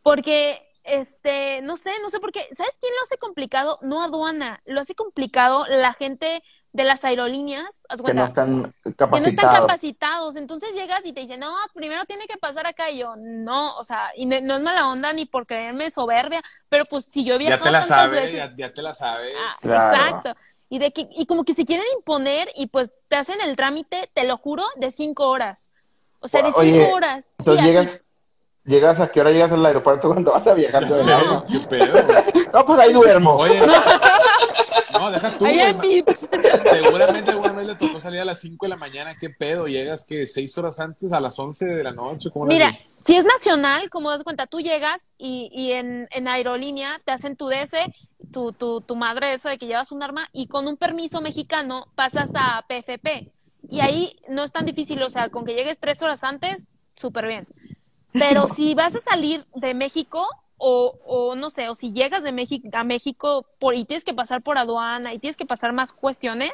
Speaker 1: porque, este, no sé, no sé por qué, ¿sabes quién lo hace complicado? No aduana, lo hace complicado la gente de las aerolíneas,
Speaker 8: que no están
Speaker 1: que no están
Speaker 8: capacitados.
Speaker 1: capacitados. Entonces llegas y te dicen, no, primero tiene que pasar acá. Y yo, no, o sea, y no, no es mala onda ni por creerme soberbia, pero pues si yo he
Speaker 9: Ya
Speaker 1: viajado
Speaker 9: te la sabes,
Speaker 1: veces-
Speaker 9: ya, ya te la sabes.
Speaker 1: Ah,
Speaker 8: Claro.
Speaker 1: Exacto. Y, de que, y como que se quieren imponer y pues te hacen el trámite, te lo juro, de cinco horas. O sea, de cinco
Speaker 8: Oye,
Speaker 1: horas. Sí,
Speaker 8: Entonces
Speaker 1: así.
Speaker 8: llegas, llegas a qué hora llegas al aeropuerto cuando vas a viajar
Speaker 9: Ya
Speaker 8: arma?
Speaker 9: ¿Qué pedo?
Speaker 8: No, pues ahí duermo.
Speaker 9: Oye, no, deja tú, güey. Seguramente alguna vez le tocó salir a las 5 de la mañana. ¿Qué pedo? ¿Llegas que seis horas antes a las 11 de la noche? ¿Cómo
Speaker 1: Mira, si es nacional, como das cuenta, tú llegas y, y en, en aerolínea te hacen tu DS, tu, tu, tu madre esa de que llevas un arma, y con un permiso mexicano pasas a PFP. Y ahí no es tan difícil, o sea, con que llegues tres horas antes, súper bien. Pero si vas a salir de México, o, o no sé, o si llegas de México a México por, y tienes que pasar por aduana y tienes que pasar más cuestiones,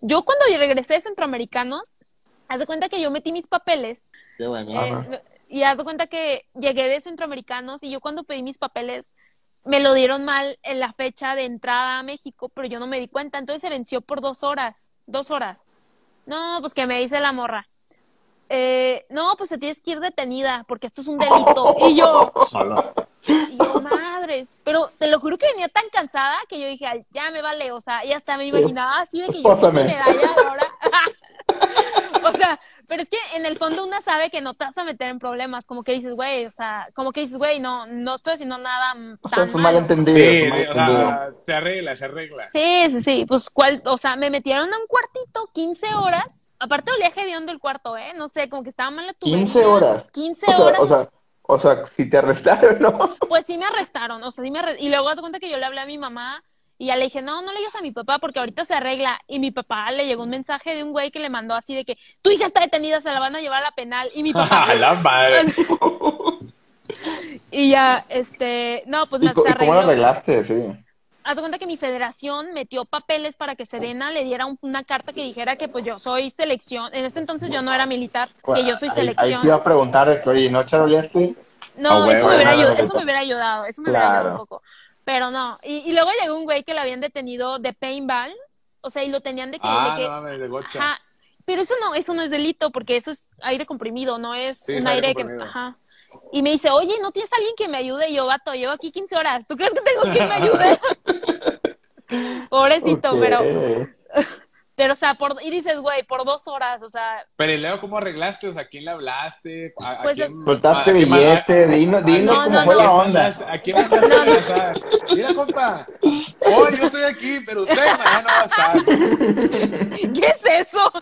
Speaker 1: yo cuando regresé de Centroamericanos, haz de cuenta que yo metí mis papeles
Speaker 9: Qué bueno.
Speaker 1: eh, y haz de cuenta que llegué de centroamericanos y yo cuando pedí mis papeles me lo dieron mal en la fecha de entrada a México, pero yo no me di cuenta, entonces se venció por dos horas, dos horas. No, pues que me dice la morra. Eh, no, pues te tienes que ir detenida porque esto es un delito. Y yo. Y yo, madres, pero te lo juro que venía tan cansada que yo dije, "Ay, ya me vale, o sea, y hasta me imaginaba así de que yo
Speaker 8: Pásame.
Speaker 1: medalla ahora. o sea, pero es que en el fondo una sabe que no te vas a meter en problemas, como que dices, güey, o sea, como que dices, güey, no, no estoy haciendo nada
Speaker 8: O sea,
Speaker 1: tan
Speaker 8: es un malentendido.
Speaker 9: Sí,
Speaker 8: es un
Speaker 9: o
Speaker 8: malentendido.
Speaker 9: sea, se arregla, se arregla.
Speaker 1: Sí, sí, sí, pues cuál, o sea, me metieron a un cuartito 15 horas. Aparte olía hediondo el cuarto, ¿eh? No sé, como que estaba mal la
Speaker 8: 15
Speaker 1: tubería.
Speaker 8: horas.
Speaker 1: 15
Speaker 8: O sea,
Speaker 1: horas.
Speaker 8: o sea, o sea, si te arrestaron, ¿no?
Speaker 1: Pues sí me arrestaron, o sea, sí me Y luego de cuenta que yo le hablé a mi mamá y ya le dije, no, no le digas a mi papá porque ahorita se arregla. Y mi papá le llegó un mensaje de un güey que le mandó así de que tu hija está detenida, se la van a llevar a la penal. Y mi papá,
Speaker 9: A la madre.
Speaker 1: y ya, este, no, pues
Speaker 8: ¿Y
Speaker 1: me se
Speaker 8: cómo lo arreglaste? Sí.
Speaker 1: Haz de cuenta que mi federación metió papeles para que Serena le diera un- una carta que dijera que pues yo soy selección. En ese entonces yo no era militar, que yo soy
Speaker 8: Ahí- Ahí
Speaker 1: selección.
Speaker 8: te iba a preguntar, de que, oye, ¿no charoleaste?
Speaker 1: No,
Speaker 9: Ah,
Speaker 1: eso, me hubiera
Speaker 8: no,
Speaker 1: ayudado, eso me hubiera ayudado, eso me hubiera ayudado un poco. Pero no, y, y luego llegó un güey que lo habían detenido de paintball, o sea, y lo tenían de que,
Speaker 9: Ah,
Speaker 1: de que
Speaker 9: no mames, de gocha.
Speaker 1: ajá, pero eso no, eso no es delito, porque eso es aire comprimido, no es
Speaker 9: Sí,
Speaker 1: un
Speaker 9: es aire
Speaker 1: aire que, ajá. Y me dice, oye, ¿no tienes alguien que me ayude? Y yo, vato, llevo aquí 15 horas. ¿Tú crees que tengo quien me ayude? Pobrecito, pero, pero, o sea, por, y dices, güey, por dos horas, o sea,
Speaker 9: Pero y luego, ¿cómo arreglaste? O sea, ¿a quién le hablaste? ¿A, a
Speaker 1: Pues,
Speaker 9: quién,
Speaker 8: Soltaste
Speaker 9: a quién ma-
Speaker 8: billete,
Speaker 9: a-
Speaker 8: dinos, dinos
Speaker 1: No,
Speaker 8: cómo
Speaker 1: no,
Speaker 8: fue
Speaker 1: no.
Speaker 8: la
Speaker 9: ¿A quién
Speaker 8: onda.
Speaker 9: ¿A quién mandaste a regresar? Mira, compa. Oh, yo estoy aquí, pero usted mañana no va a estar.
Speaker 1: ¿Qué es eso?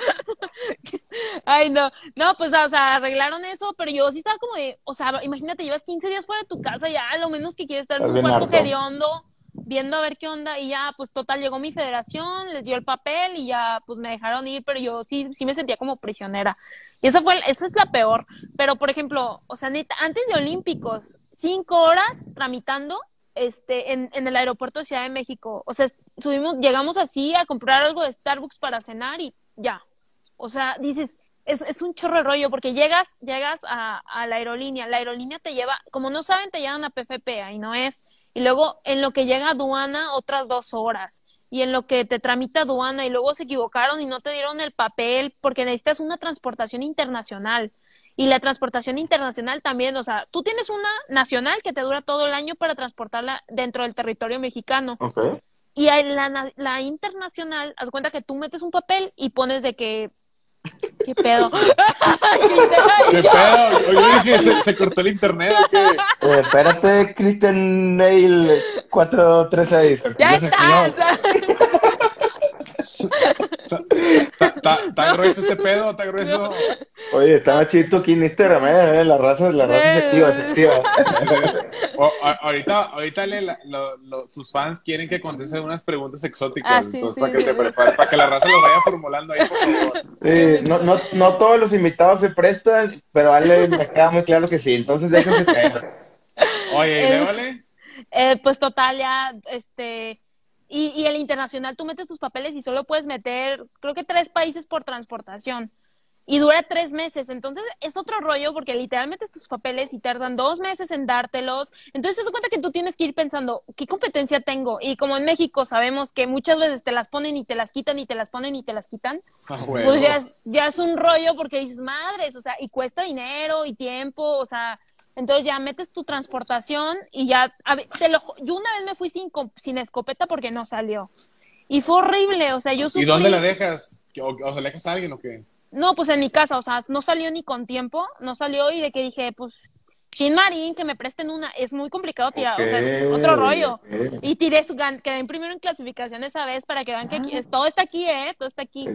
Speaker 1: Ay, no. No, pues, o sea, arreglaron eso, pero yo sí estaba como de, o sea, imagínate, llevas 15 días fuera de tu casa, ya lo menos que quieres estar en un cuarto hediondo, viendo a ver qué onda, y ya, pues, total, llegó mi federación, les dio el papel y ya, pues, me dejaron ir, pero yo sí, sí me sentía como prisionera. Y esa fue, esa es la peor. Pero, por ejemplo, o sea, neta, antes de Olímpicos, cinco horas tramitando, este, en, en el aeropuerto de Ciudad de México. O sea, subimos, llegamos así a comprar algo de Starbucks para cenar y ya. O sea, dices, es, es un chorro de rollo porque llegas, llegas a, a la aerolínea, la aerolínea te lleva, como no saben, te llevan a PFP, ahí no es. Y luego en lo que llega a aduana, otras dos horas. Y en lo que te tramita aduana y luego se equivocaron y no te dieron el papel porque necesitas una transportación internacional. Y la transportación internacional también, o sea, tú tienes una nacional que te dura todo el año para transportarla dentro del territorio mexicano. Y la, la internacional, haz cuenta que tú metes un papel y pones de que. ¿Qué pedo?
Speaker 9: ¿Qué pedo? Oye, yo dije, ¿se, se cortó el internet o qué?
Speaker 8: Eh, espérate, Christian Nail 436.
Speaker 1: ya está.
Speaker 9: ¿Está- ¿Está está grueso este pedo? ¿Está grueso?
Speaker 8: Oye, está más chido aquí en Instagram, eh, la raza, la raza se activa, se activa.
Speaker 9: O- a- ahorita, ahorita le- la- lo- lo- tus fans quieren que conteste unas preguntas exóticas.
Speaker 1: Ah, sí,
Speaker 9: entonces,
Speaker 1: sí,
Speaker 9: para que
Speaker 1: sí.
Speaker 9: te prepares, para que la raza lo vaya formulando ahí, por favor.
Speaker 8: Sí, no, no, no todos los invitados se prestan, pero Ale me queda muy claro que sí, entonces déjense caer.
Speaker 9: Oye, ¿y
Speaker 1: Eh, eh, pues total, ya, este. Y, y el internacional, tú metes tus papeles y solo puedes meter, creo que tres países por transportación. Y dura tres meses. Entonces es otro rollo porque literalmente tus papeles y tardan dos meses en dártelos. Entonces te das cuenta que tú tienes que ir pensando, ¿qué competencia tengo? Y como en México sabemos que muchas veces te las ponen y te las quitan y te las ponen y te las quitan,
Speaker 9: Ah,
Speaker 1: pues ya es, ya es un rollo porque dices, madres, o sea, y cuesta dinero y tiempo, o sea, entonces ya metes tu transportación y ya, a ver, te lo, yo una vez me fui sin, sin escopeta porque no salió. Y fue horrible, o sea, yo
Speaker 9: ¿Y
Speaker 1: sufrí.
Speaker 9: dónde la dejas? ¿O, o se la dejas a alguien o qué?
Speaker 1: No, pues en mi casa, o sea, no salió ni con tiempo, no salió y de que dije, pues, Chin Marín, que me presten una, es muy complicado tirar, o sea, es otro rollo. Y tiré su gan, quedé en primero en clasificación esa vez para que vean que aquí- es- todo está aquí, eh, todo está aquí.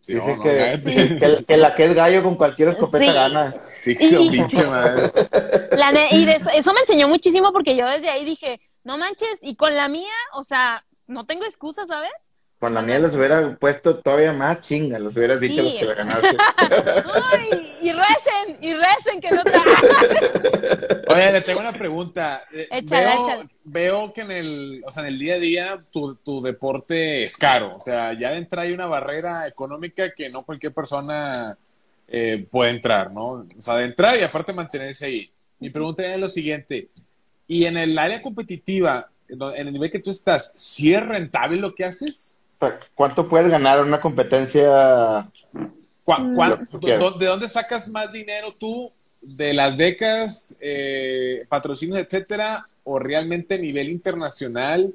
Speaker 9: Sí,
Speaker 8: Dice
Speaker 9: no,
Speaker 8: que, que, que la que es gallo con cualquier escopeta
Speaker 1: Sí.
Speaker 8: gana.
Speaker 9: Sí,
Speaker 1: Y-
Speaker 9: qué pinche madre.
Speaker 1: La y de eso, eso me enseñó muchísimo porque yo desde ahí dije, no manches, y con la mía, o sea, no tengo excusa, ¿sabes?
Speaker 8: Con la mía les hubiera puesto todavía más chinga, los hubieras dicho a los
Speaker 1: Sí.
Speaker 8: que la ganaste.
Speaker 1: Ay, y recen, y recen que no te...
Speaker 9: Oye, le tengo una pregunta. Eh,
Speaker 1: Échala,
Speaker 9: veo, veo que en el, o sea, en el día a día tu, tu deporte es caro. O sea, ya de entrada hay una barrera económica que no cualquier persona eh, puede entrar, ¿no? O sea, de entrar y aparte mantenerse ahí. Mi pregunta es lo siguiente. ¿Y en el área competitiva, en el nivel que tú estás, si es rentable lo que haces?
Speaker 8: ¿Cuánto puedes ganar en una competencia?
Speaker 9: ¿Cuá- cuá-
Speaker 8: Lo que tú quieras.
Speaker 9: do- ¿De dónde sacas más dinero tú? ¿De las becas, eh, patrocinios, etcétera? ¿O realmente a nivel internacional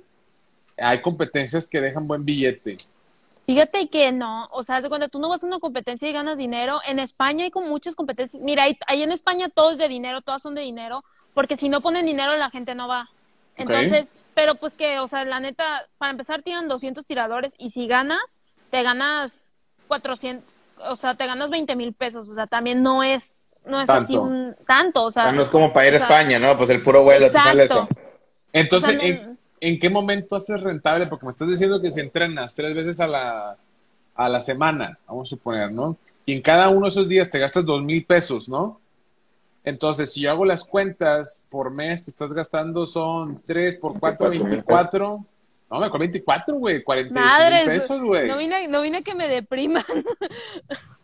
Speaker 9: hay competencias que dejan buen billete?
Speaker 1: Fíjate que no, o sea, cuenta, tú no vas a una competencia y ganas dinero. En España hay como muchas competencias. Mira, ahí, ahí en España todo es de dinero, todas son de dinero, porque si no ponen dinero la gente no va. Entonces, pero pues que, o sea, la neta, para empezar tiran 200 tiradores y si ganas, te ganas 400, o sea, te ganas 20 mil pesos, o sea, también no es, no es así
Speaker 8: Tanto.
Speaker 1: un tanto, o
Speaker 8: sea, no es como para ir a
Speaker 1: sea,
Speaker 8: España, ¿no? Pues el puro vuelo
Speaker 1: exacto.
Speaker 9: Entonces,
Speaker 1: O sea, no-
Speaker 9: ¿en, en qué momento haces rentable? Porque me estás diciendo que si entrenas tres veces a la, a la semana, vamos a suponer, ¿no? Y en cada uno de esos días te gastas dos mil pesos, ¿no? Entonces, si yo hago las cuentas por mes, te estás gastando son 3 por 4,
Speaker 8: 24,000
Speaker 9: 24. No, mejor 24, güey, 48 mil pesos, güey.
Speaker 1: no vine, no vine que me depriman,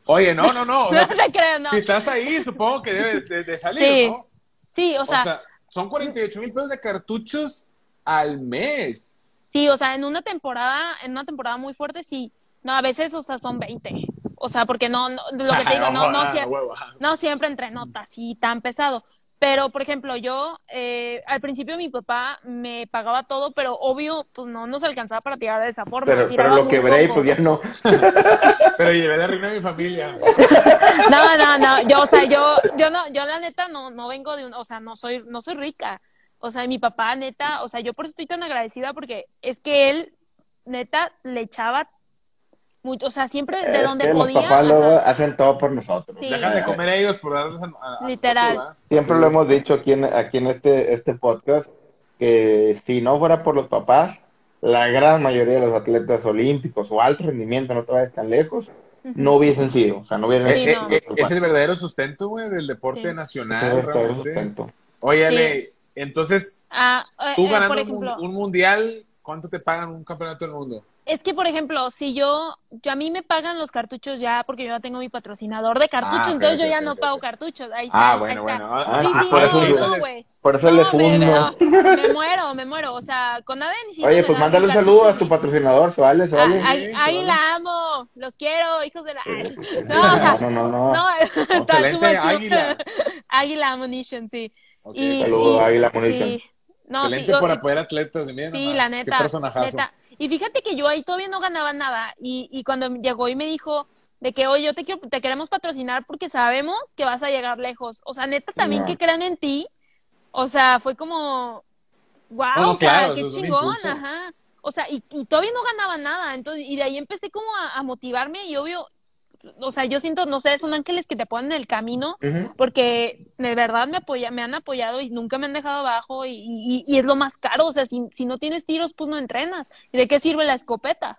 Speaker 9: Oye, no, no, no. o
Speaker 1: no te creas, no.
Speaker 9: Si estás ahí, supongo que debe de, de salir,
Speaker 1: Sí,
Speaker 9: ¿no?
Speaker 1: Sí, o sea,
Speaker 9: o sea, son 48 mil pesos de cartuchos al mes.
Speaker 1: Sí, o sea, en una temporada, en una temporada muy fuerte, sí. No, a veces, o sea, son 20. O sea, porque no, no lo que te digo, no, no, sie- no siempre entreno así tan pesado. Pero, por ejemplo, yo eh, al principio mi papá me pagaba todo, pero obvio, pues no nos alcanzaba para tirar de esa forma.
Speaker 8: Pero, lo quebré y pues ya no.
Speaker 9: Pero llevé de reina a mi familia.
Speaker 1: No, no, no, yo, o sea, yo, yo no, yo la neta no, no vengo de un, o sea, no soy, no soy rica. O sea, mi papá, neta, o sea, yo por eso estoy tan agradecida porque es que él, neta, le echaba mucho, o sea, siempre de
Speaker 8: Es
Speaker 1: donde
Speaker 8: que
Speaker 1: podía.
Speaker 8: Los papás luego hacen todo por nosotros.
Speaker 1: Sí.
Speaker 9: Dejan de comer ellos por darles a,
Speaker 1: Literal.
Speaker 8: Siempre lo hemos dicho aquí en, aquí en este, este podcast, que si no fuera por los papás, la gran mayoría de los atletas olímpicos o alto rendimiento, no te vayas tan lejos, no hubiesen sido. O sea, no hubieran
Speaker 1: Sí,
Speaker 9: Eh,
Speaker 1: no.
Speaker 9: eh, eh, es el verdadero sustento, güey, del deporte
Speaker 1: Sí.
Speaker 9: nacional, realmente.
Speaker 8: sustento.
Speaker 9: Oye,
Speaker 1: Sí.
Speaker 9: Ale, entonces,
Speaker 1: Ah, eh,
Speaker 9: tú
Speaker 1: eh,
Speaker 9: ganando un, mundial, ¿cuánto te pagan un campeonato del mundo?
Speaker 1: Es que, por ejemplo, si yo, yo a mí me pagan los cartuchos ya porque yo ya tengo mi patrocinador de cartuchos,
Speaker 9: Ah,
Speaker 1: entonces yo
Speaker 9: ok,
Speaker 1: ya
Speaker 9: ok,
Speaker 1: no
Speaker 9: ok,
Speaker 1: pago cartuchos. Ahí está,
Speaker 9: Ah,
Speaker 1: ahí
Speaker 9: bueno,
Speaker 1: está.
Speaker 9: bueno.
Speaker 8: Ah,
Speaker 1: Sí,
Speaker 8: ah,
Speaker 1: sí,
Speaker 8: por
Speaker 1: no,
Speaker 8: eso-
Speaker 1: no, güey.
Speaker 8: Por eso le
Speaker 1: No, me, me-
Speaker 8: fumo.
Speaker 1: me muero, me muero. O sea, con nada ni siquiera
Speaker 8: Oye, pues mándale un saludo a tu patrocinador, se vale, se
Speaker 1: Ah,
Speaker 8: vale.
Speaker 1: ahí, ahí la amo, los quiero, hijos de la... No, o sea,
Speaker 8: No, no, no, no.
Speaker 9: Excelente. Águila.
Speaker 1: Águila Ammunition, sí.
Speaker 9: Ok,
Speaker 1: Y,
Speaker 8: saludo,
Speaker 1: y-
Speaker 8: Águila Ammunition.
Speaker 1: sí. No,
Speaker 9: Excelente
Speaker 1: sí,
Speaker 9: por
Speaker 1: o-
Speaker 9: apoyar atletas. Miren
Speaker 1: Sí,
Speaker 9: nomás,
Speaker 1: la
Speaker 9: Qué
Speaker 1: neta,
Speaker 9: personajazo.
Speaker 1: neta. Y fíjate que yo ahí todavía no ganaba nada. Y, y cuando llegó y me dijo de que, oye, yo te, quiero, te queremos patrocinar porque sabemos que vas a llegar lejos. O sea, neta, también
Speaker 8: No.
Speaker 1: que crean en ti. O sea, fue como, wow,
Speaker 9: No,
Speaker 1: sea, qué chingón, ajá. O sea, y, y todavía no ganaba nada. Entonces, y de ahí empecé como a, a motivarme y obvio, o sea, yo siento, no sé, son ángeles que te ponen en el camino porque de verdad me apoya, me han apoyado y nunca me han dejado abajo y, y, y es lo más caro, o sea, si, si no tienes tiros, pues no entrenas. ¿Y de qué sirve la escopeta?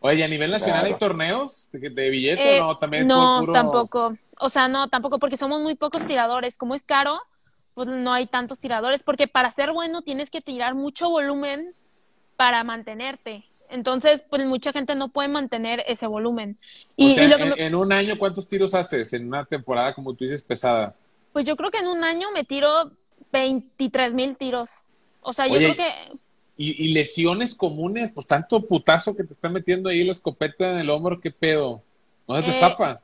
Speaker 9: Oye, ¿y a nivel nacional
Speaker 8: Claro.
Speaker 9: hay torneos de, de billete
Speaker 1: Eh,
Speaker 9: o no? También
Speaker 1: no,
Speaker 9: puro-
Speaker 1: tampoco. O sea, no, tampoco, porque somos muy pocos tiradores. Como es caro, pues no hay tantos tiradores, porque para ser bueno tienes que tirar mucho volumen para mantenerte. Entonces, pues mucha gente no puede mantener ese volumen.
Speaker 9: O
Speaker 1: Y,
Speaker 9: sea,
Speaker 1: y lo que
Speaker 9: en,
Speaker 1: me-
Speaker 9: en un año, ¿cuántos tiros haces en una temporada, como tú dices, pesada?
Speaker 1: pues yo creo que en un año me tiro 23 mil tiros. O sea, yo creo que
Speaker 9: ¿Y, y lesiones comunes? Pues tanto putazo que te está metiendo ahí la escopeta en el hombro, ¿qué pedo? ¿No se te
Speaker 1: Eh,
Speaker 9: zafa?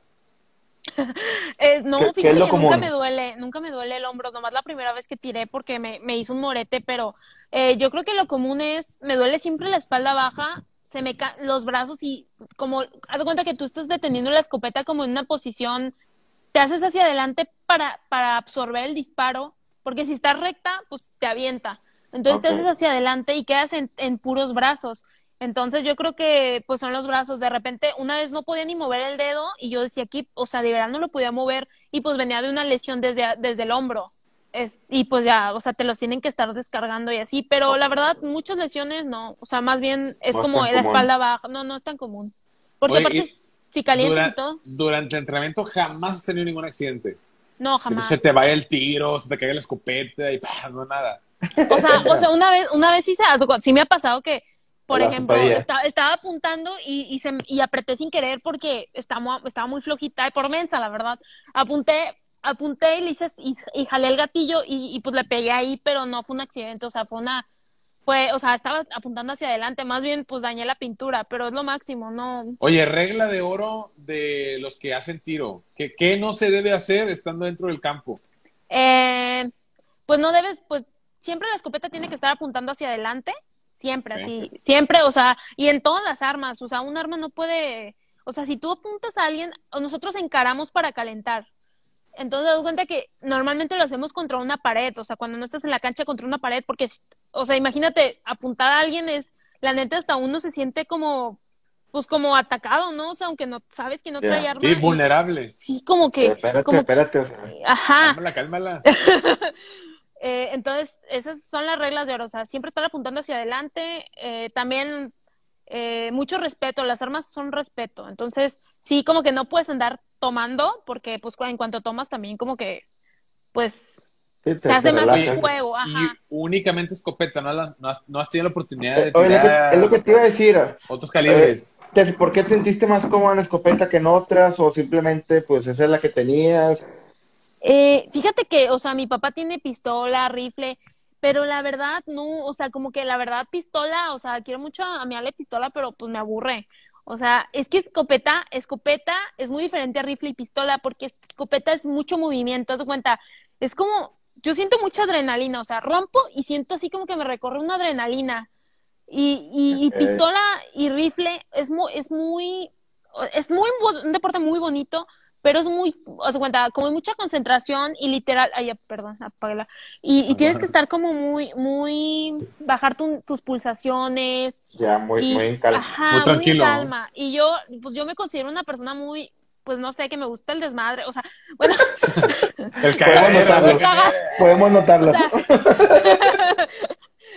Speaker 1: Eh, no,
Speaker 8: ¿Qué- qué
Speaker 1: fíjate que nunca me duele, nunca me duele el hombro, nomás la primera vez que tiré porque me, me hizo un morete, pero eh, yo creo que lo común es, me duele siempre la espalda baja, se me ca los brazos y como, haz de cuenta que tú estás deteniendo la escopeta como en una posición, te haces hacia adelante para, para absorber el disparo, porque si estás recta, pues te avienta. Entonces te haces hacia adelante y quedas en, en puros brazos. Entonces yo creo que pues son los brazos. De repente una vez no podía ni mover el dedo y yo decía aquí, o sea, de verdad no lo podía mover y pues venía de una lesión desde, desde el hombro. Es, y pues ya, o sea, te los tienen que estar descargando y así, pero la verdad muchas lesiones no, o sea, más bien es
Speaker 8: No
Speaker 1: como la
Speaker 8: común.
Speaker 1: espalda baja, no, no es tan común. Porque
Speaker 9: Oye,
Speaker 1: aparte si calientas
Speaker 9: Dura-
Speaker 1: y todo,
Speaker 9: durante el entrenamiento jamás has tenido ningún accidente.
Speaker 1: no, jamás.
Speaker 9: Se te vaya el tiro, se te caiga la escopeta y ¡pah! no nada.
Speaker 1: O sea, o sea, una vez, una vez sí se sí me ha pasado que, por ejemplo, esta- estaba apuntando y, y, se, y apreté sin querer porque estaba, estaba muy flojita y por mensa, la verdad. Apunté, apunté y le hice, y, y jalé el gatillo y, y pues le pegué ahí, pero no fue un accidente, o sea, fue una, fue, o sea, estaba apuntando hacia adelante, más bien pues dañé la pintura, pero es lo máximo, no,
Speaker 9: Oye, regla de oro de los que hacen tiro. ¿Qué, qué no se debe hacer estando dentro del campo?
Speaker 1: Eh, pues no debes, pues siempre la escopeta tiene que estar apuntando hacia adelante, siempre así, siempre, o sea, y en todas las armas, o sea, un arma no puede, o sea, si tú apuntas a alguien, o nosotros encaramos para calentar. Entonces, das cuenta que normalmente lo hacemos contra una pared, o sea, cuando no estás en la cancha contra una pared, porque, o sea, imagínate, apuntar a alguien es, la neta, hasta uno se siente como, pues como atacado, ¿no? O sea, aunque no sabes que no trae arma.
Speaker 9: Sí, vulnerable.
Speaker 1: Sí, como que,
Speaker 8: Espérate,
Speaker 1: como,
Speaker 8: espérate. o sea,
Speaker 1: ajá.
Speaker 9: Cálmala, cálmala.
Speaker 1: Eh, entonces, esas son las reglas de oro. O sea, siempre estar apuntando hacia adelante. Eh, también eh, mucho respeto. Las armas son respeto. Entonces, sí, como que no puedes andar tomando, porque pues en cuanto tomas también como que, pues,
Speaker 8: sí, te-
Speaker 1: se hace más un juego.
Speaker 9: Y
Speaker 1: Ajá.
Speaker 9: únicamente escopeta, ¿no? La- no, has, no has tenido la oportunidad de
Speaker 8: Eh, Oye, es lo que-
Speaker 9: tirar
Speaker 8: es lo que te iba a decir.
Speaker 9: otros calibres.
Speaker 8: ¿Te- ¿Por qué te sentiste más cómodo en escopeta que en otras? ¿O simplemente, pues, esa es la que tenías?
Speaker 1: Eh, fíjate que, o sea, mi papá tiene pistola, rifle, pero la verdad no, o sea, como que la verdad pistola, o sea, quiero mucho a, mi Ale pistola, pero pues me aburre. O sea, es que escopeta, escopeta es muy diferente a rifle y pistola porque escopeta es mucho movimiento, haz de cuenta, es como, yo siento mucha adrenalina, o sea, rompo y siento así como que me recorre una adrenalina. Y, y, y pistola y rifle es muy, es muy, es muy, un deporte muy bonito, pero es muy, haz cuenta, como hay mucha concentración y literal, ay, perdón, apágala. Y, y tienes que estar como muy, muy, bajar tu- tus pulsaciones,
Speaker 8: Ya, muy,
Speaker 1: y,
Speaker 8: muy en calma.
Speaker 1: ajá,
Speaker 9: Muy tranquilo,
Speaker 1: en
Speaker 9: ¿no?
Speaker 1: calma. Y yo, pues yo me considero una persona muy, pues no sé, que me gusta el desmadre. O sea, bueno,
Speaker 9: El
Speaker 8: Podemos notarlo. Podemos notarlo.
Speaker 1: o sea,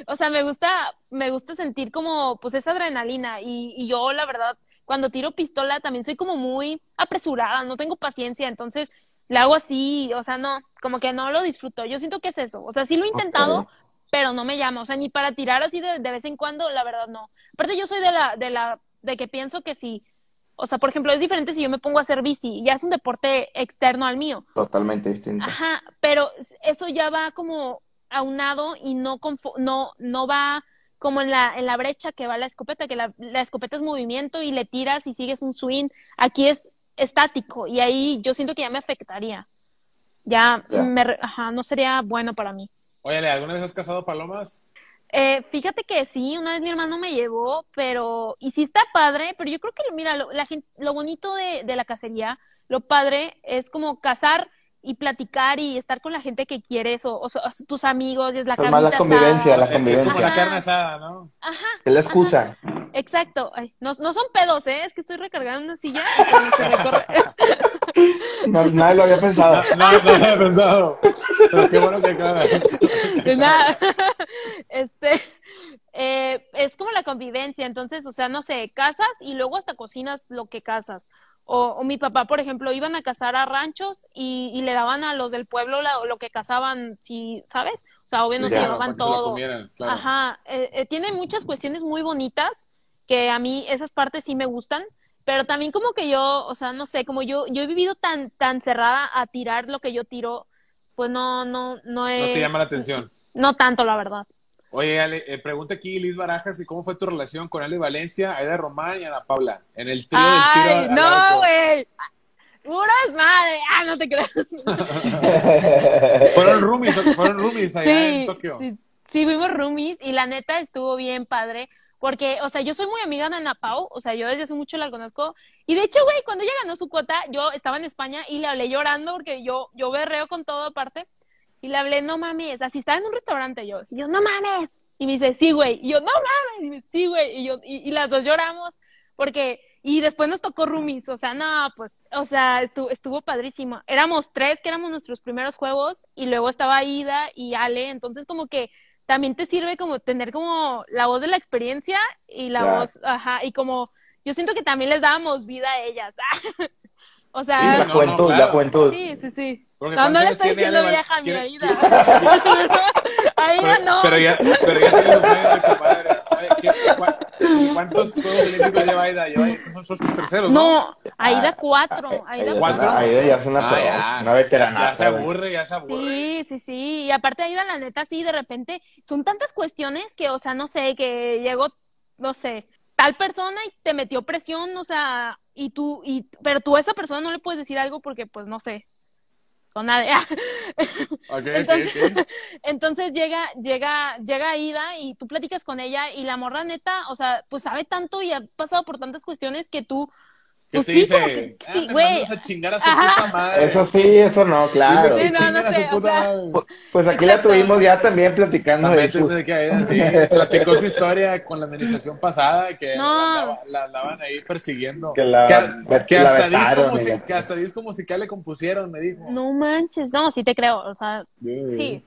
Speaker 1: o sea, me gusta, me gusta sentir como, pues esa adrenalina. Y, y yo, la verdad, cuando tiro pistola también soy como muy apresurada, no tengo paciencia, entonces le hago así, o sea, no, como que no lo disfruto. Yo siento que es eso. O sea, sí lo he intentado, pero no me llama. O sea, ni para tirar así de, de vez en cuando, la verdad no. Aparte, yo soy de la, de la, de que pienso que si, o sea, por ejemplo, es diferente si yo me pongo a hacer bici, ya es un deporte externo al mío.
Speaker 8: Totalmente distinto.
Speaker 1: Ajá, pero eso ya va como aunado y no, no, no va como en la, en la brecha que va la escopeta, que la, la escopeta es movimiento y le tiras y sigues un swing. Aquí es estático y ahí yo siento que ya me afectaría. Ya,
Speaker 8: Ya.
Speaker 1: me ajá, no sería bueno para mí.
Speaker 9: Oye, ¿alguna vez has cazado palomas?
Speaker 1: Eh, fíjate que sí, una vez mi hermano me llevó, pero, y sí está padre, pero yo creo que, mira, lo, la gente, lo bonito de, de la cacería, lo padre es como cazar y platicar y estar con la gente que quieres, o, o, o tus amigos, y es la
Speaker 8: Es más
Speaker 1: carnita
Speaker 8: la convivencia,
Speaker 1: asada.
Speaker 8: la
Speaker 9: Es como la
Speaker 8: convivencia.
Speaker 9: carne asada, ¿no?
Speaker 1: Ajá,
Speaker 8: Es la excusa.
Speaker 1: exacto. Ay, no, no son pedos, ¿eh? Es que estoy recargando una silla y.
Speaker 8: No, nadie lo había pensado.
Speaker 9: No, no, no lo había pensado. Pero qué bueno que aclaras.
Speaker 1: De nada. Este, eh, es como la convivencia, entonces, o sea, no sé, casas y luego hasta cocinas lo que casas. O, o mi papá, por ejemplo, iban a cazar a ranchos y, y le daban a los del pueblo la- lo que cazaban, si, ¿sabes? O sea, obvio no
Speaker 8: Sí,
Speaker 1: se
Speaker 8: claro,
Speaker 1: llevaban
Speaker 9: se
Speaker 1: todo.
Speaker 9: comieran, claro.
Speaker 1: Ajá, eh, eh, tiene muchas cuestiones muy bonitas que a mí esas partes sí me gustan, pero también como que yo, o sea, no sé, como yo yo he vivido tan tan cerrada a tirar lo que yo tiro, pues no no no
Speaker 9: No
Speaker 1: he
Speaker 9: te llama la atención.
Speaker 1: no tanto la verdad.
Speaker 9: Oye, Ale, eh, pregunta aquí Liz Barajas que cómo fue tu relación con Ale Valencia, Aida Román y Ana Paula en el trío del tiro
Speaker 1: no, güey. Pura desmadre. Ah, no te creas.
Speaker 9: Fueron roomies, fueron roomies allá en Tokio.
Speaker 1: sí, sí, fuimos roomies y la neta estuvo bien padre. Porque, o sea, yo soy muy amiga de Ana Pau, o sea, yo desde hace mucho la conozco. Y de hecho, güey, cuando ella ganó su cuota, yo estaba en España y le hablé llorando porque yo, yo berreo con todo aparte. Y le hablé, no mames, así estaba en un restaurante yo. Y yo, no mames. Y me dice, sí, güey. Y yo, no mames. Y me dice, sí, güey. Y yo, y, y las dos lloramos porque, y después nos tocó roomies, o sea, no, pues, o sea, estuvo, estuvo padrísimo. Éramos tres que éramos nuestros primeros juegos y luego estaba Ida y Ale, entonces como que también te sirve como tener como la voz de la experiencia y la voz, ajá, y como yo siento que también les dábamos vida a ellas. o
Speaker 9: Sí,
Speaker 1: sea,
Speaker 8: La
Speaker 9: no, no,
Speaker 8: juventud,
Speaker 9: claro.
Speaker 8: la juventud.
Speaker 1: sí, sí, sí.
Speaker 9: Porque
Speaker 1: No, no
Speaker 9: ¿cuántos
Speaker 1: le estoy diciendo vieja a mi Aida. A Aida no.
Speaker 9: pero ya, pero ya tiene los años de compadre. Oye, ¿qué- cua- ¿Cuántos Juegos Olímpicos lleva Aida? Lleva, esos son sus terceros, ¿no?
Speaker 1: No, Aida cuatro, Aida
Speaker 8: ya es una,
Speaker 9: Ah, ya.
Speaker 8: una veteranata.
Speaker 9: Ya se aburre, ya se aburre.
Speaker 1: Sí, sí, sí. Y aparte Aida, la neta, sí, de repente, son tantas cuestiones que, o sea, no sé, que llegó, no sé, tal persona y te metió presión, o sea, y tú, y, pero tú a esa persona no le puedes decir algo porque, pues, no sé, con nadie. Entonces, llega, llega, llega Aida y tú platicas con ella y la morra neta, o sea, pues sabe tanto y ha pasado por tantas cuestiones que tú,
Speaker 9: ¿Qué
Speaker 1: pues
Speaker 9: te
Speaker 1: sí,
Speaker 9: dice?
Speaker 1: como que,
Speaker 9: Ah,
Speaker 1: sí, güey.
Speaker 9: a chingar a su
Speaker 1: Ajá.
Speaker 9: puta madre.
Speaker 8: Eso sí, eso no, claro.
Speaker 1: Sí,
Speaker 9: que
Speaker 1: no, no sé,
Speaker 9: su
Speaker 1: o
Speaker 9: puta
Speaker 1: sea,
Speaker 9: madre.
Speaker 8: Pues aquí la tuvimos ya también platicando de
Speaker 9: También
Speaker 8: su...
Speaker 9: te- que Aida, sí, platicó su historia con la administración pasada que
Speaker 1: No.
Speaker 9: la, andaba- la andaban ahí persiguiendo.
Speaker 8: Que la-
Speaker 9: que, que
Speaker 8: la
Speaker 9: hasta dis
Speaker 8: vetaron,
Speaker 9: como si,
Speaker 8: ella.
Speaker 9: que hasta dis como si que le compusieron, me dijo.
Speaker 1: no manches, no, sí te creo, o sea,
Speaker 9: Sí.
Speaker 1: Sí.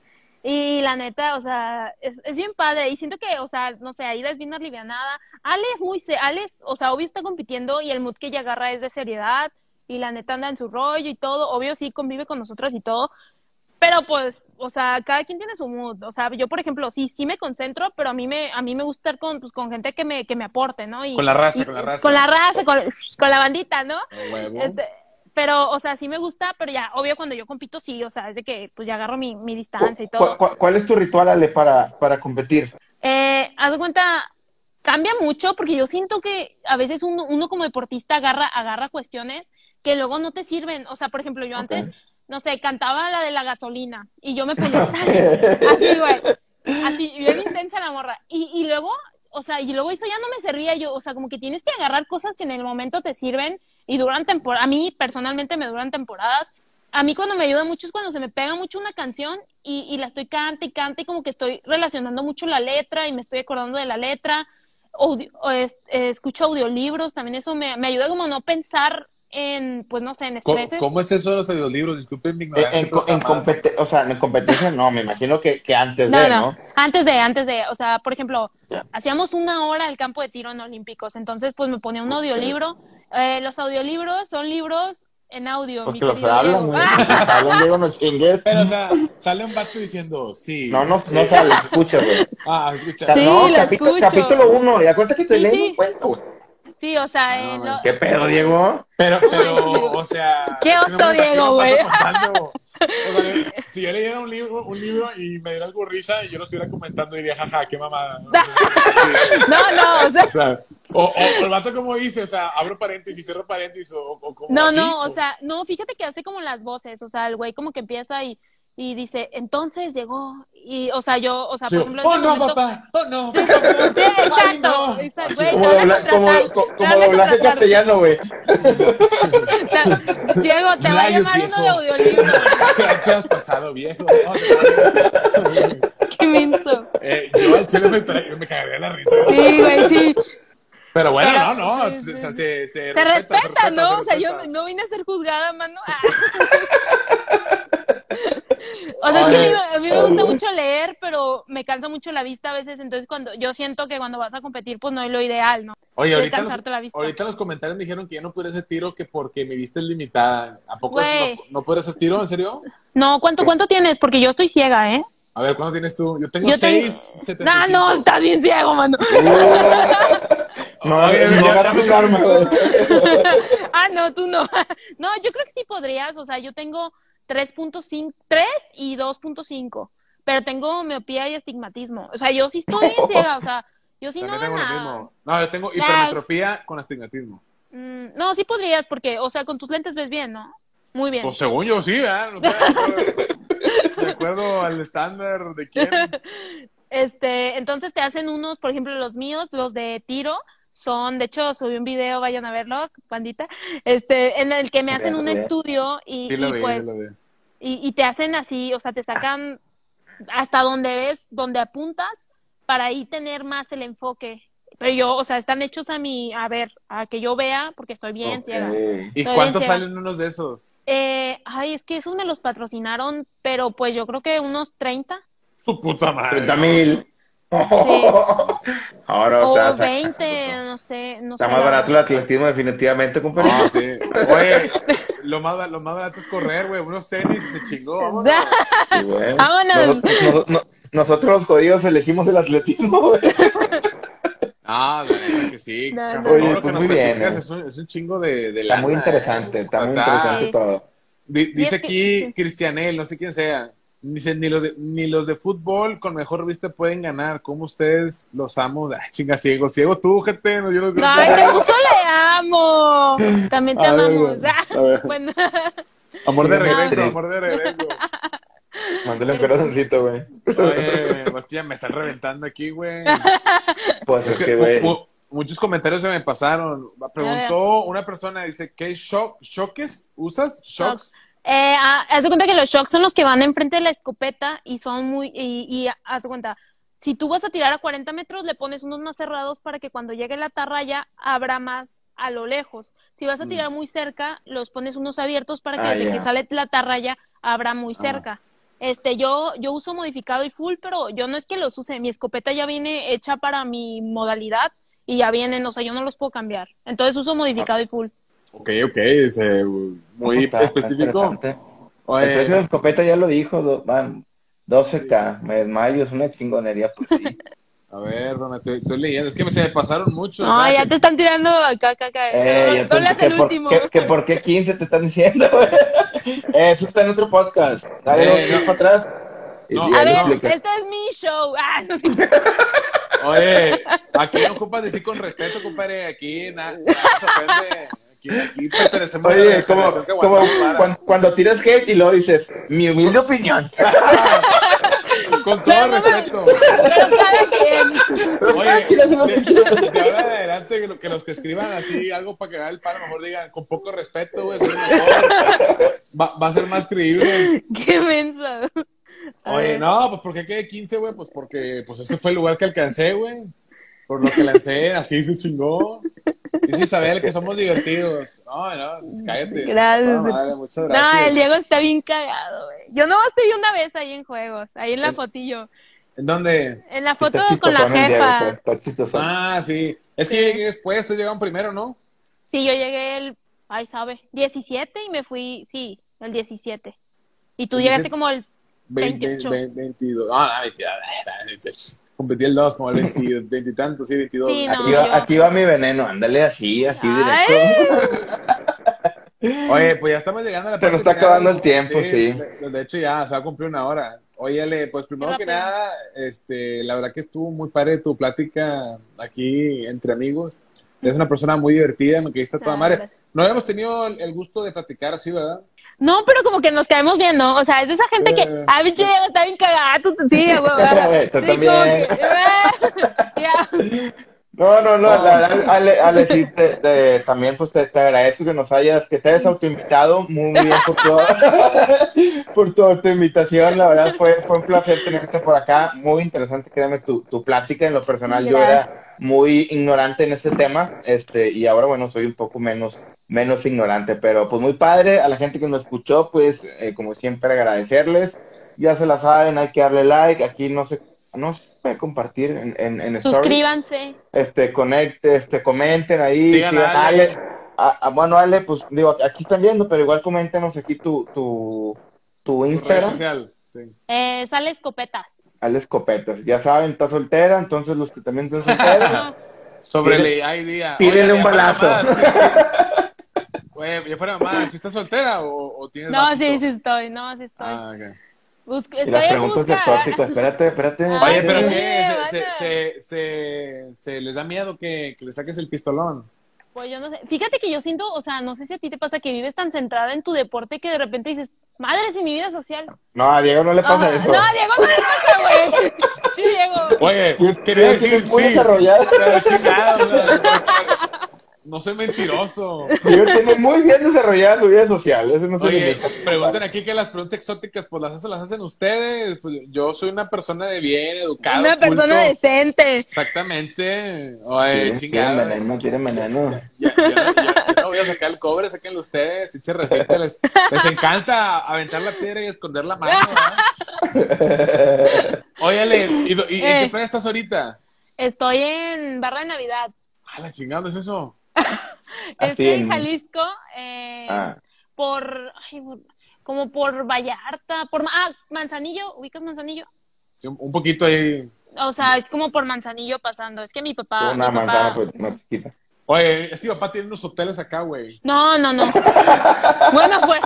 Speaker 1: Y la neta, o sea, es, es bien padre. Y siento que, o sea, no sé, Aida es bien alivianada. Ale es muy, se- Ale es, o sea, obvio está compitiendo y el mood que ella agarra es de seriedad. Y la neta anda en su rollo y todo. Obvio sí convive con nosotras y todo. Pero pues, o sea, cada quien tiene su mood. O sea, yo, por ejemplo, sí, sí me concentro, pero a mí me, a mí me gusta estar con, pues, con gente que me, que me aporte, ¿no? Y,
Speaker 9: Con la raza,
Speaker 1: y-
Speaker 9: con la raza.
Speaker 1: Con la raza, con, con la bandita, ¿no? Este, pero, o sea, sí me gusta, pero ya, obvio, cuando yo compito, sí, o sea, es de que, pues, ya agarro mi, mi distancia y
Speaker 8: ¿Cu-
Speaker 1: todo.
Speaker 8: cu- ¿Cuál es tu ritual, Ale, para, para competir?
Speaker 1: Eh, haz de cuenta, cambia mucho porque yo siento que a veces uno, uno como deportista agarra, agarra cuestiones que luego no te sirven. O sea, por ejemplo, yo antes, no sé, cantaba la de la gasolina y yo me ponía así, güey. Así, bien intensa la morra. Y, y luego, o sea, y luego eso ya no me servía yo. O sea, como que tienes que agarrar cosas que en el momento te sirven y duran temporadas. A mí personalmente me duran temporadas. A mí cuando me ayuda mucho es cuando se me pega mucho una canción y, y la estoy canta y canta y como que estoy relacionando mucho la letra y me estoy acordando de la letra. Audio- o es- eh, escucho audiolibros, también eso me, me ayuda como a no pensar en, pues no sé, en
Speaker 9: ¿Cómo,
Speaker 1: estreses.
Speaker 9: cómo es eso de los audiolibros? Disculpen mi
Speaker 8: En,
Speaker 9: ignorancia.
Speaker 8: en, en o sea, en competencia no, me imagino que, que antes
Speaker 1: No,
Speaker 8: de,
Speaker 1: no,
Speaker 8: ¿no?
Speaker 1: antes de, antes de, o sea, por ejemplo,
Speaker 8: Ya.
Speaker 1: hacíamos una hora al campo de tiro en Olímpicos, entonces pues me ponía un audiolibro. Eh, los audiolibros son libros en audio, mi
Speaker 8: Porque los
Speaker 1: querido
Speaker 8: hablan,
Speaker 1: Diego.
Speaker 8: güey.
Speaker 1: Ah,
Speaker 8: Hablan, Diego, no chingues.
Speaker 9: Pero, o sea, sale un vato diciendo, sí.
Speaker 8: No, no, no sale, escucha, güey.
Speaker 9: Ah, escucha.
Speaker 1: Sí,
Speaker 8: no,
Speaker 1: lo
Speaker 8: capítulo,
Speaker 1: escucho.
Speaker 8: capítulo uno, ya cuenta que te
Speaker 1: Sí,
Speaker 8: lees
Speaker 1: sí.
Speaker 8: un cuento, güey.
Speaker 1: Sí, o sea,
Speaker 9: Ah,
Speaker 1: eh,
Speaker 9: no,
Speaker 1: lo-
Speaker 8: ¿Qué pedo, Diego?
Speaker 9: Pero, pero, o sea.
Speaker 1: Qué
Speaker 9: imagino
Speaker 1: Diego, güey.
Speaker 9: O sea, si yo leyera un libro, un libro y me diera algo risa y yo lo estuviera comentando, diría, jaja, qué mamada. ¿no?
Speaker 1: no, o sea,
Speaker 9: O sea, o, o, o el vato como dice, o sea, abro paréntesis, cierro paréntesis, o, o como
Speaker 1: no,
Speaker 9: así,
Speaker 1: no, o sea, no, fíjate que hace como las voces, o sea, el güey como que empieza y, y dice, entonces llegó, y, o sea, yo, o sea,
Speaker 9: Sí,
Speaker 1: por ejemplo,
Speaker 9: oh no,
Speaker 1: momento-
Speaker 9: papá, oh no, por favor.
Speaker 1: Sí,
Speaker 9: Ay,
Speaker 1: exacto,
Speaker 9: no.
Speaker 1: exacto,
Speaker 9: Así,
Speaker 1: güey,
Speaker 8: Como, dobla- como,
Speaker 1: contratar,
Speaker 8: como doblaje castellano, güey.
Speaker 1: O sea, Diego, te va a llamar uno de audiolibro.
Speaker 9: ¿Qué, qué has pasado, viejo? Oh.
Speaker 1: Qué menso.
Speaker 9: eh, yo al chile me, cagaría la risa.
Speaker 1: Sí, güey, sí.
Speaker 9: Pero bueno,
Speaker 1: Pero-
Speaker 9: no, no,
Speaker 1: sí,
Speaker 9: se,
Speaker 1: sí,
Speaker 9: se,
Speaker 1: sí.
Speaker 9: se,
Speaker 1: Se respeta, ¿no? O sea, yo no vine a ser juzgada, mano. Ah. O sea, es que a mí, a mí me gusta mucho leer, pero me cansa mucho la vista a veces. Entonces, cuando yo siento que cuando vas a competir, pues no es lo ideal, ¿no?
Speaker 9: Oye, ahorita,
Speaker 1: cansarte la vista.
Speaker 9: ahorita los comentarios me dijeron que ya no pudiera hacer tiro que porque mi vista es limitada. ¿A poco eso no, no puedes hacer tiro? ¿En serio?
Speaker 1: No, ¿cuánto, cuánto tienes? Porque yo estoy ciega, ¿eh?
Speaker 9: A ver, ¿cuánto tienes tú? Yo tengo
Speaker 1: Yo tengo...
Speaker 9: 6,
Speaker 1: Ah, no, estás bien ciego, mano.
Speaker 8: No,
Speaker 9: Oye,
Speaker 8: no güey.
Speaker 1: ah, no, tú no. No, yo creo que sí podrías. O sea, yo tengo 3.5, 3 y 2.5. Pero tengo miopía y astigmatismo. O sea, yo sí estoy bien ciega. O sea, yo sí
Speaker 9: También
Speaker 1: no
Speaker 9: tengo lo
Speaker 1: nada.
Speaker 9: mismo. No, yo tengo hipermetropía con astigmatismo.
Speaker 1: Mm, no, sí podrías, porque, o sea, con tus lentes ves bien, ¿no? Muy bien.
Speaker 9: Pues según yo sí, ¿eh? De acuerdo al estándar de quién.
Speaker 1: Este, entonces te hacen unos, por ejemplo, los míos, los de tiro, son, de hecho, subí un video, vayan a verlo, pandita, este, en el que me hacen un estudio y,
Speaker 9: Sí lo
Speaker 1: y,
Speaker 9: vi,
Speaker 1: pues,
Speaker 9: sí lo vi.
Speaker 1: y, y te hacen así, o sea, te sacan hasta donde ves, donde apuntas, para ahí tener más el enfoque. Pero yo, o sea, están hechos a mi, a ver, a que yo vea, porque estoy bien ciega.
Speaker 8: Ok.
Speaker 9: ¿Y
Speaker 1: Estoy
Speaker 9: cuánto
Speaker 1: bien ciega.
Speaker 9: salen unos de esos?
Speaker 1: Eh, ay, es que esos me los patrocinaron, pero pues yo creo que unos 30
Speaker 9: Su puta madre.
Speaker 8: 30 mil. Ahora, o sea,
Speaker 1: o
Speaker 8: está,
Speaker 1: 20, no sé, no
Speaker 8: está
Speaker 1: sé.
Speaker 8: más barato el atletismo, definitivamente, compadre.
Speaker 9: Ah, sí. Oye, lo más, lo más barato es correr, güey. Unos tenis y se chingó. vámonos.
Speaker 8: Sí, güey.
Speaker 1: Vámonos.
Speaker 8: Nosotros, nos- no- nosotros los jodidos elegimos el atletismo, güey.
Speaker 9: Ah, la neta que sí.
Speaker 1: No,
Speaker 9: todo
Speaker 8: Oye,
Speaker 9: lo
Speaker 8: pues muy bien, eh.
Speaker 9: es, un, es un chingo de, de
Speaker 8: Está muy
Speaker 9: lana,
Speaker 8: interesante,
Speaker 9: eh.
Speaker 8: está
Speaker 9: O sea,
Speaker 8: muy interesante todo.
Speaker 9: Di- dice aquí. Cristianel, no sé quién sea. Dice, ni los, de, ni los de fútbol con mejor vista pueden ganar. ¿Cómo ustedes los amo? Ay, chinga, ciego. Ciego tú, gente. No, yo los
Speaker 1: Ay, te puso le amo. También te
Speaker 8: A
Speaker 1: amamos.
Speaker 8: a ver.
Speaker 1: Bueno,
Speaker 9: Amor de
Speaker 8: No.
Speaker 9: regreso, amor de regreso.
Speaker 8: Mándale un corazoncito, güey.
Speaker 9: Oye, pues ya me están reventando aquí, güey.
Speaker 8: Pues es
Speaker 9: que
Speaker 8: güey.
Speaker 9: mu- muchos comentarios se me pasaron. Preguntó una persona, dice, ¿qué shock, shoques usas? ¿Shocks?
Speaker 1: Eh, ah, haz de cuenta que los shocks son los que van enfrente de la escopeta y son muy. Y, y haz de cuenta, si tú vas a tirar a 40 metros, le pones unos más cerrados para que cuando llegue la atarraya abra más a lo lejos. Si vas a tirar muy cerca, los pones unos abiertos para que
Speaker 8: Mm. Ah,
Speaker 1: desde que sale la atarraya abra muy
Speaker 9: Ah.
Speaker 1: cerca. Este, yo, yo uso modificado y full, pero yo no es que los use. Mi escopeta ya viene hecha para mi modalidad y ya vienen, o sea, yo no los puedo cambiar. Entonces uso modificado y full.
Speaker 9: Ok, ok, este, muy
Speaker 8: Está-
Speaker 9: específico.
Speaker 8: interesante. El
Speaker 9: Oye,
Speaker 8: precio de la escopeta ya lo dijo, do- van 12k, me desmayo, es una chingonería, pues sí.
Speaker 9: a ver, Rona, estoy, estoy leyendo. Es que me, se me pasaron muchos.
Speaker 1: No,
Speaker 9: ¿verdad?
Speaker 1: ya
Speaker 9: Que-
Speaker 1: te están tirando acá, acá, acá.
Speaker 8: Eh,
Speaker 1: No, no le
Speaker 8: entonces,
Speaker 1: haces
Speaker 8: ¿qué
Speaker 1: el
Speaker 8: por,
Speaker 1: último.
Speaker 8: qué- qué por qué 15 te están diciendo? Eh, Eso está en otro podcast. Dale
Speaker 9: Eh, no.
Speaker 8: para atrás.
Speaker 9: No,
Speaker 1: A ver,
Speaker 8: lo explicas.
Speaker 1: este es mi show. Ah, no.
Speaker 9: Oye, aquí no ocupas decir con respeto, compadre. Aquí nada, nada se ofende. Aquí, aquí pertenecemos a
Speaker 8: Oye,
Speaker 9: la
Speaker 8: como,
Speaker 9: que
Speaker 8: cuando, cuando tiras hate y luego dices, mi humilde opinión.
Speaker 9: Con todo
Speaker 1: Pero
Speaker 9: respeto.
Speaker 1: Pero cada quien.
Speaker 9: Oye,
Speaker 8: lo
Speaker 9: de, de ahora en adelante, que, lo- que los que escriban así algo para que haga el paro, mejor digan con poco respeto, güey, soy el mejor. Va, va a ser más creíble.
Speaker 1: Qué mensa.
Speaker 9: Oye, no, pues porque quedé 15, güey, pues porque pues ese fue el lugar que alcancé, güey. Por lo que lancé, así se chingó. Dice Isabel que somos divertidos. No, no, pues cállate.
Speaker 1: Gracias.
Speaker 9: Madre, muchas gracias.
Speaker 1: No, el Diego está bien cagado, güey. Yo nomás te vi una vez ahí en juegos, ahí en la
Speaker 9: El-
Speaker 1: fotillo.
Speaker 9: ¿En dónde?
Speaker 1: En la foto con la
Speaker 8: el Diego,
Speaker 1: jefa.
Speaker 8: está- está.
Speaker 9: Ah, sí. Es que
Speaker 1: Sí.
Speaker 9: llegué después, ustedes llegaron primero, ¿no?
Speaker 1: Sí, yo llegué el, ay, sabe, 17 y me fui, sí, el 17. Y tú
Speaker 9: 17.
Speaker 1: llegaste como el
Speaker 9: 20,
Speaker 1: 28.
Speaker 9: 20, 22. Ah, no, 22. 28. Competí el 2 como el 20, 20 y tanto, sí, 22.
Speaker 1: Sí, no.
Speaker 8: Aquí va,
Speaker 1: yo-
Speaker 8: aquí va mi veneno, ándale así, así
Speaker 1: Ay.
Speaker 8: directo.
Speaker 9: Oye, pues ya estamos llegando a la
Speaker 8: Se nos está
Speaker 9: final.
Speaker 8: acabando el tiempo, sí.
Speaker 9: De, de hecho, ya se va a cumplir una hora. Óyale, pues primero que
Speaker 1: rápido.
Speaker 9: nada, este, la verdad que estuvo muy padre tu plática aquí entre amigos. Eres una persona muy divertida, me quediste a toda madre. No habíamos tenido el gusto de platicar así, ¿verdad?
Speaker 1: No, pero como que nos caemos bien, ¿no? O sea, es de esa gente que, ah, Diego está bien cagado, tú- sí, güey.
Speaker 8: Tú también. No, no, no, la verdad, Ale, Ale, sí, te- te- también pues te, te agradezco que nos hayas, que te hayas autoinvitado, muy bien por tu, por tu autoinvitación, la verdad fue, fue un placer tenerte por acá, muy interesante, créeme, tu, tu plática, en lo personal yo era muy ignorante en este tema, este, y ahora bueno, soy un poco menos, menos ignorante, pero pues muy padre, a la gente que nos escuchó, pues eh, como siempre agradecerles, ya se la saben, hay que darle like, aquí no se, no se puede compartir en, en, en stories
Speaker 1: Suscríbanse.
Speaker 8: este, conecte, este, comenten ahí,
Speaker 9: Sigan
Speaker 8: sigan
Speaker 9: a
Speaker 8: a
Speaker 9: Ale.
Speaker 8: Ale. A- a- bueno, Ale, pues digo, aquí están viendo, pero igual coméntenos aquí tu, tu, tu Instagram,
Speaker 9: social. Sí.
Speaker 1: Eh, sale escopetas.
Speaker 8: Ale Escopetas. Ya saben, está soltera, entonces los que también están solteros,
Speaker 9: Sobre el ID.
Speaker 8: tírenle un balazo.
Speaker 9: Oye, ya fuera mamá, ¿si estás soltera o, o tienes
Speaker 1: no sí, sí estoy, no, sí estoy.
Speaker 9: Ah, ok.
Speaker 1: Busco-
Speaker 8: y
Speaker 1: estoy
Speaker 8: las preguntas de
Speaker 1: busca.
Speaker 8: tópico, espérate, espérate.
Speaker 9: Oye, pero
Speaker 1: sí,
Speaker 9: ¿qué? ¿Se, se, se, se, se les da miedo que, que le saques el pistolón?
Speaker 1: Pues yo no sé. Fíjate que yo siento, o sea, no sé si a ti te pasa que vives tan centrada en tu deporte que de repente dices, madre, si mi vida social.
Speaker 8: No, a Diego no le pasa eso.
Speaker 1: No, a Diego no le pasa, güey. Sí, Diego.
Speaker 9: Oye, quería decir, sí.
Speaker 8: desarrollado.
Speaker 9: Pero chingado, no soy mentiroso.
Speaker 8: Diego tiene muy bien desarrollada su vida social, eso no
Speaker 9: Oye, pregunten aquí que las preguntas exóticas, pues las hacen, las hacen ustedes. Pues yo soy una persona de bien, educado.
Speaker 1: Una persona decente.
Speaker 9: Exactamente. Oye,
Speaker 8: tienen veneno.
Speaker 9: Ya, ya no, ya- ya no voy a sacar el cobre, sáquenlo ustedes, pinche reciente. Les, les encanta aventar la piedra y esconder la mano, ¿verdad? Óyale, ¿y, y- en
Speaker 1: Eh.
Speaker 9: qué playa estás ahorita?
Speaker 1: Estoy en Barra de Navidad.
Speaker 9: A la chingada, ¿no es eso?
Speaker 1: Estoy en Jalisco, eh,
Speaker 8: Ah,
Speaker 1: por, ay, como por Vallarta, por, ah, Manzanillo, ¿ubicas Manzanillo?
Speaker 9: Sí, un, poquito ahí.
Speaker 1: O sea, es como por Manzanillo pasando. Es que mi papá,
Speaker 8: una
Speaker 1: mi papá-
Speaker 8: manzana pues, más chiquita.
Speaker 9: Oye, es que mi papá tiene unos hoteles acá, güey.
Speaker 1: No, no, no. bueno, fue.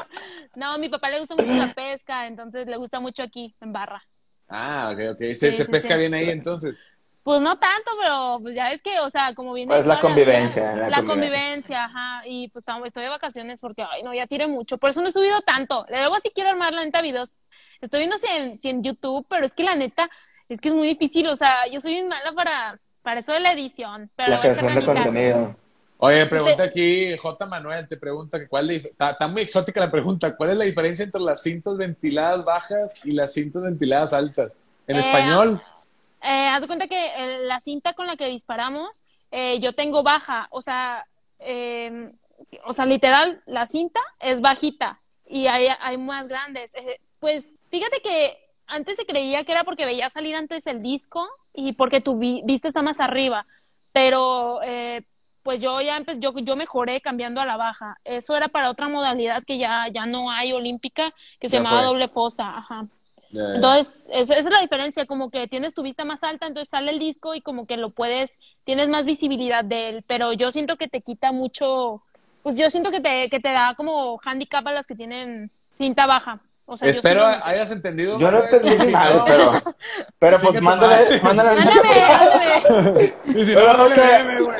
Speaker 1: No, mi papá le gusta mucho la pesca, entonces le gusta mucho aquí, en Barra.
Speaker 9: Ah, ok, ok. Se,
Speaker 1: Sí,
Speaker 9: se
Speaker 1: sí,
Speaker 9: pesca
Speaker 1: sí.
Speaker 9: bien ahí entonces.
Speaker 1: Pues no tanto, pero pues ya es que, o sea, como viene
Speaker 8: Pues la convivencia, la
Speaker 1: la,
Speaker 8: convivencia.
Speaker 1: convivencia, ajá, y pues estamos- estoy de vacaciones porque, ay, no, ya tiré mucho, por eso no he subido tanto. Luego sí quiero armar la neta videos. Estoy viendo si en, si en YouTube, pero es que la neta, es que es muy difícil, o sea, yo soy bien mala para, para eso de la edición, pero
Speaker 8: La creación de contenido.
Speaker 9: Oye, pregunta aquí, J. Manuel te pregunta que cuál es la dif- está, está muy exótica la pregunta. ¿Cuál es la diferencia entre las cintas ventiladas bajas y las cintas ventiladas altas? En
Speaker 1: Eh,
Speaker 9: español,
Speaker 1: Eh, haz de cuenta que eh, la cinta con la que disparamos, eh, yo tengo baja, o sea, eh, o sea, literal, la cinta es bajita y hay, hay más grandes. Pues fíjate que antes se creía que era porque veía salir antes el disco y porque tu vi- vista está más arriba, pero eh, pues yo ya empe- yo, yo mejoré cambiando a la baja. Eso era para otra modalidad que ya, ya no hay olímpica, que se llamaba
Speaker 9: fue.
Speaker 1: doble fosa, ajá. Entonces, esa, es la diferencia, como que tienes tu vista más alta, entonces sale el disco y como que lo puedes, tienes más visibilidad de él, pero yo siento que te quita mucho, pues yo siento que te, que te da como handicap a las que tienen cinta baja. O sea, yo
Speaker 9: Espero hayas entendido.
Speaker 8: Yo no entendí
Speaker 9: Si
Speaker 8: pero, pues mándale, mándale.
Speaker 1: Ándale, ándale.
Speaker 9: Y si no,
Speaker 8: Pero
Speaker 9: no le
Speaker 8: no sé.
Speaker 9: meme, güey.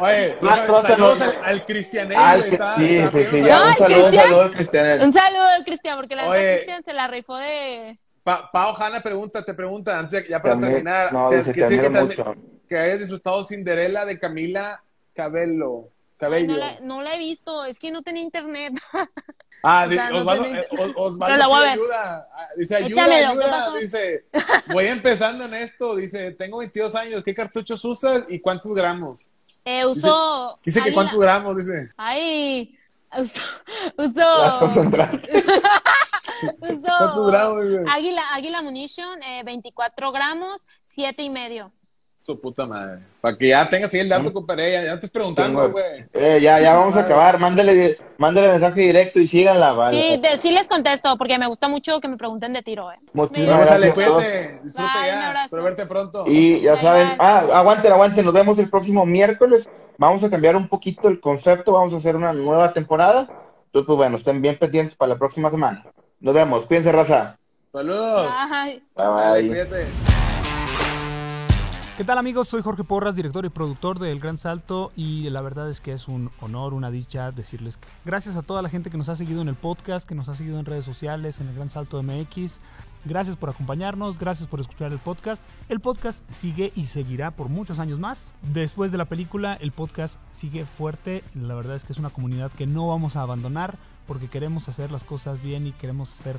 Speaker 9: Oye,
Speaker 8: No,
Speaker 9: saludos al, al Cristianel,
Speaker 8: sí,
Speaker 9: está
Speaker 8: sí, sí,
Speaker 9: un
Speaker 8: ya,
Speaker 1: Ay,
Speaker 8: un saludo, un
Speaker 1: Cristian.
Speaker 8: saludo al Cristian.
Speaker 1: Un saludo al Cristian, porque la verdad. Cristian se la rifó de...
Speaker 9: Pa Pau Hanna pregunta, te pregunta, antes de- ya para terminar,
Speaker 8: no,
Speaker 9: te-
Speaker 8: dice,
Speaker 9: que,
Speaker 8: te
Speaker 9: sí, que,
Speaker 8: mucho.
Speaker 9: que hayas disfrutado Cinderela de Camila Cabello.
Speaker 1: Ay,
Speaker 9: Cabello.
Speaker 1: no, la, no la he visto, es que no tenía internet.
Speaker 9: Ah,
Speaker 1: O sea, no
Speaker 9: Osvaldo,
Speaker 1: tenía-
Speaker 9: eh, Os- Osvaldo
Speaker 1: Pero la voy a
Speaker 9: ayuda. Ah, Dice, ayuda,
Speaker 1: Échamelo, ¿qué
Speaker 9: ayuda. Dice, voy empezando en esto. Dice, tengo 22 años. ¿Qué cartuchos usas y cuántos gramos?
Speaker 1: Eh, uso...
Speaker 9: Dice que cuántos gramos, dice.
Speaker 1: Ay, uso... Uso...
Speaker 9: ¿Cuántos gramos?
Speaker 1: Águila, Águila Munition, eh, 24 gramos, 7 y medio.
Speaker 9: Su puta madre. Para que ya tengas ahí el dato, compadre. Ya, ya estás preguntando, güey.
Speaker 8: Eh, ya, ya vamos a acabar. Mándale, mándale mensaje directo y síganla, vale.
Speaker 1: Sí, de- sí les contesto, porque me gusta mucho que me pregunten de tiro, eh.
Speaker 8: Muchísimas gracias
Speaker 9: cuídate. Disfruta
Speaker 1: Bye, un
Speaker 9: ya.
Speaker 1: abrazo.
Speaker 9: Espero verte pronto.
Speaker 8: Y ya
Speaker 1: Bye,
Speaker 8: saben,
Speaker 1: bye.
Speaker 8: ah, aguanten, aguanten, nos vemos el próximo miércoles. Vamos a cambiar un poquito el concepto, vamos a hacer una nueva temporada. Entonces, pues bueno, estén bien pendientes para la próxima semana. Nos vemos, cuídense, raza.
Speaker 9: Saludos.
Speaker 8: Bye, bye.
Speaker 9: cuídate.
Speaker 2: ¿Qué tal amigos? Soy Jorge Porras, director y productor de El Gran Salto y la verdad es que es un honor, una dicha decirles que gracias a toda la gente que nos ha seguido en el podcast, que nos ha seguido en redes sociales, en El Gran Salto MX. Gracias por acompañarnos, gracias por escuchar el podcast. El podcast sigue y seguirá por muchos años más. Después de la película, el podcast sigue fuerte. La verdad es que es una comunidad que no vamos a abandonar porque queremos hacer las cosas bien y queremos hacer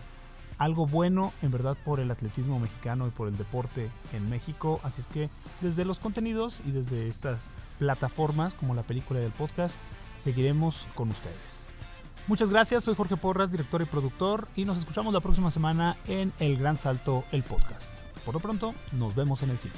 Speaker 2: algo bueno en verdad por el atletismo mexicano y por el deporte en México. Así es que desde los contenidos y desde estas plataformas como la película y el podcast, seguiremos con ustedes. Muchas gracias, soy Jorge Porras, director y productor, y nos escuchamos la próxima semana en El Gran Salto, el podcast. Por lo pronto, nos vemos en el cine.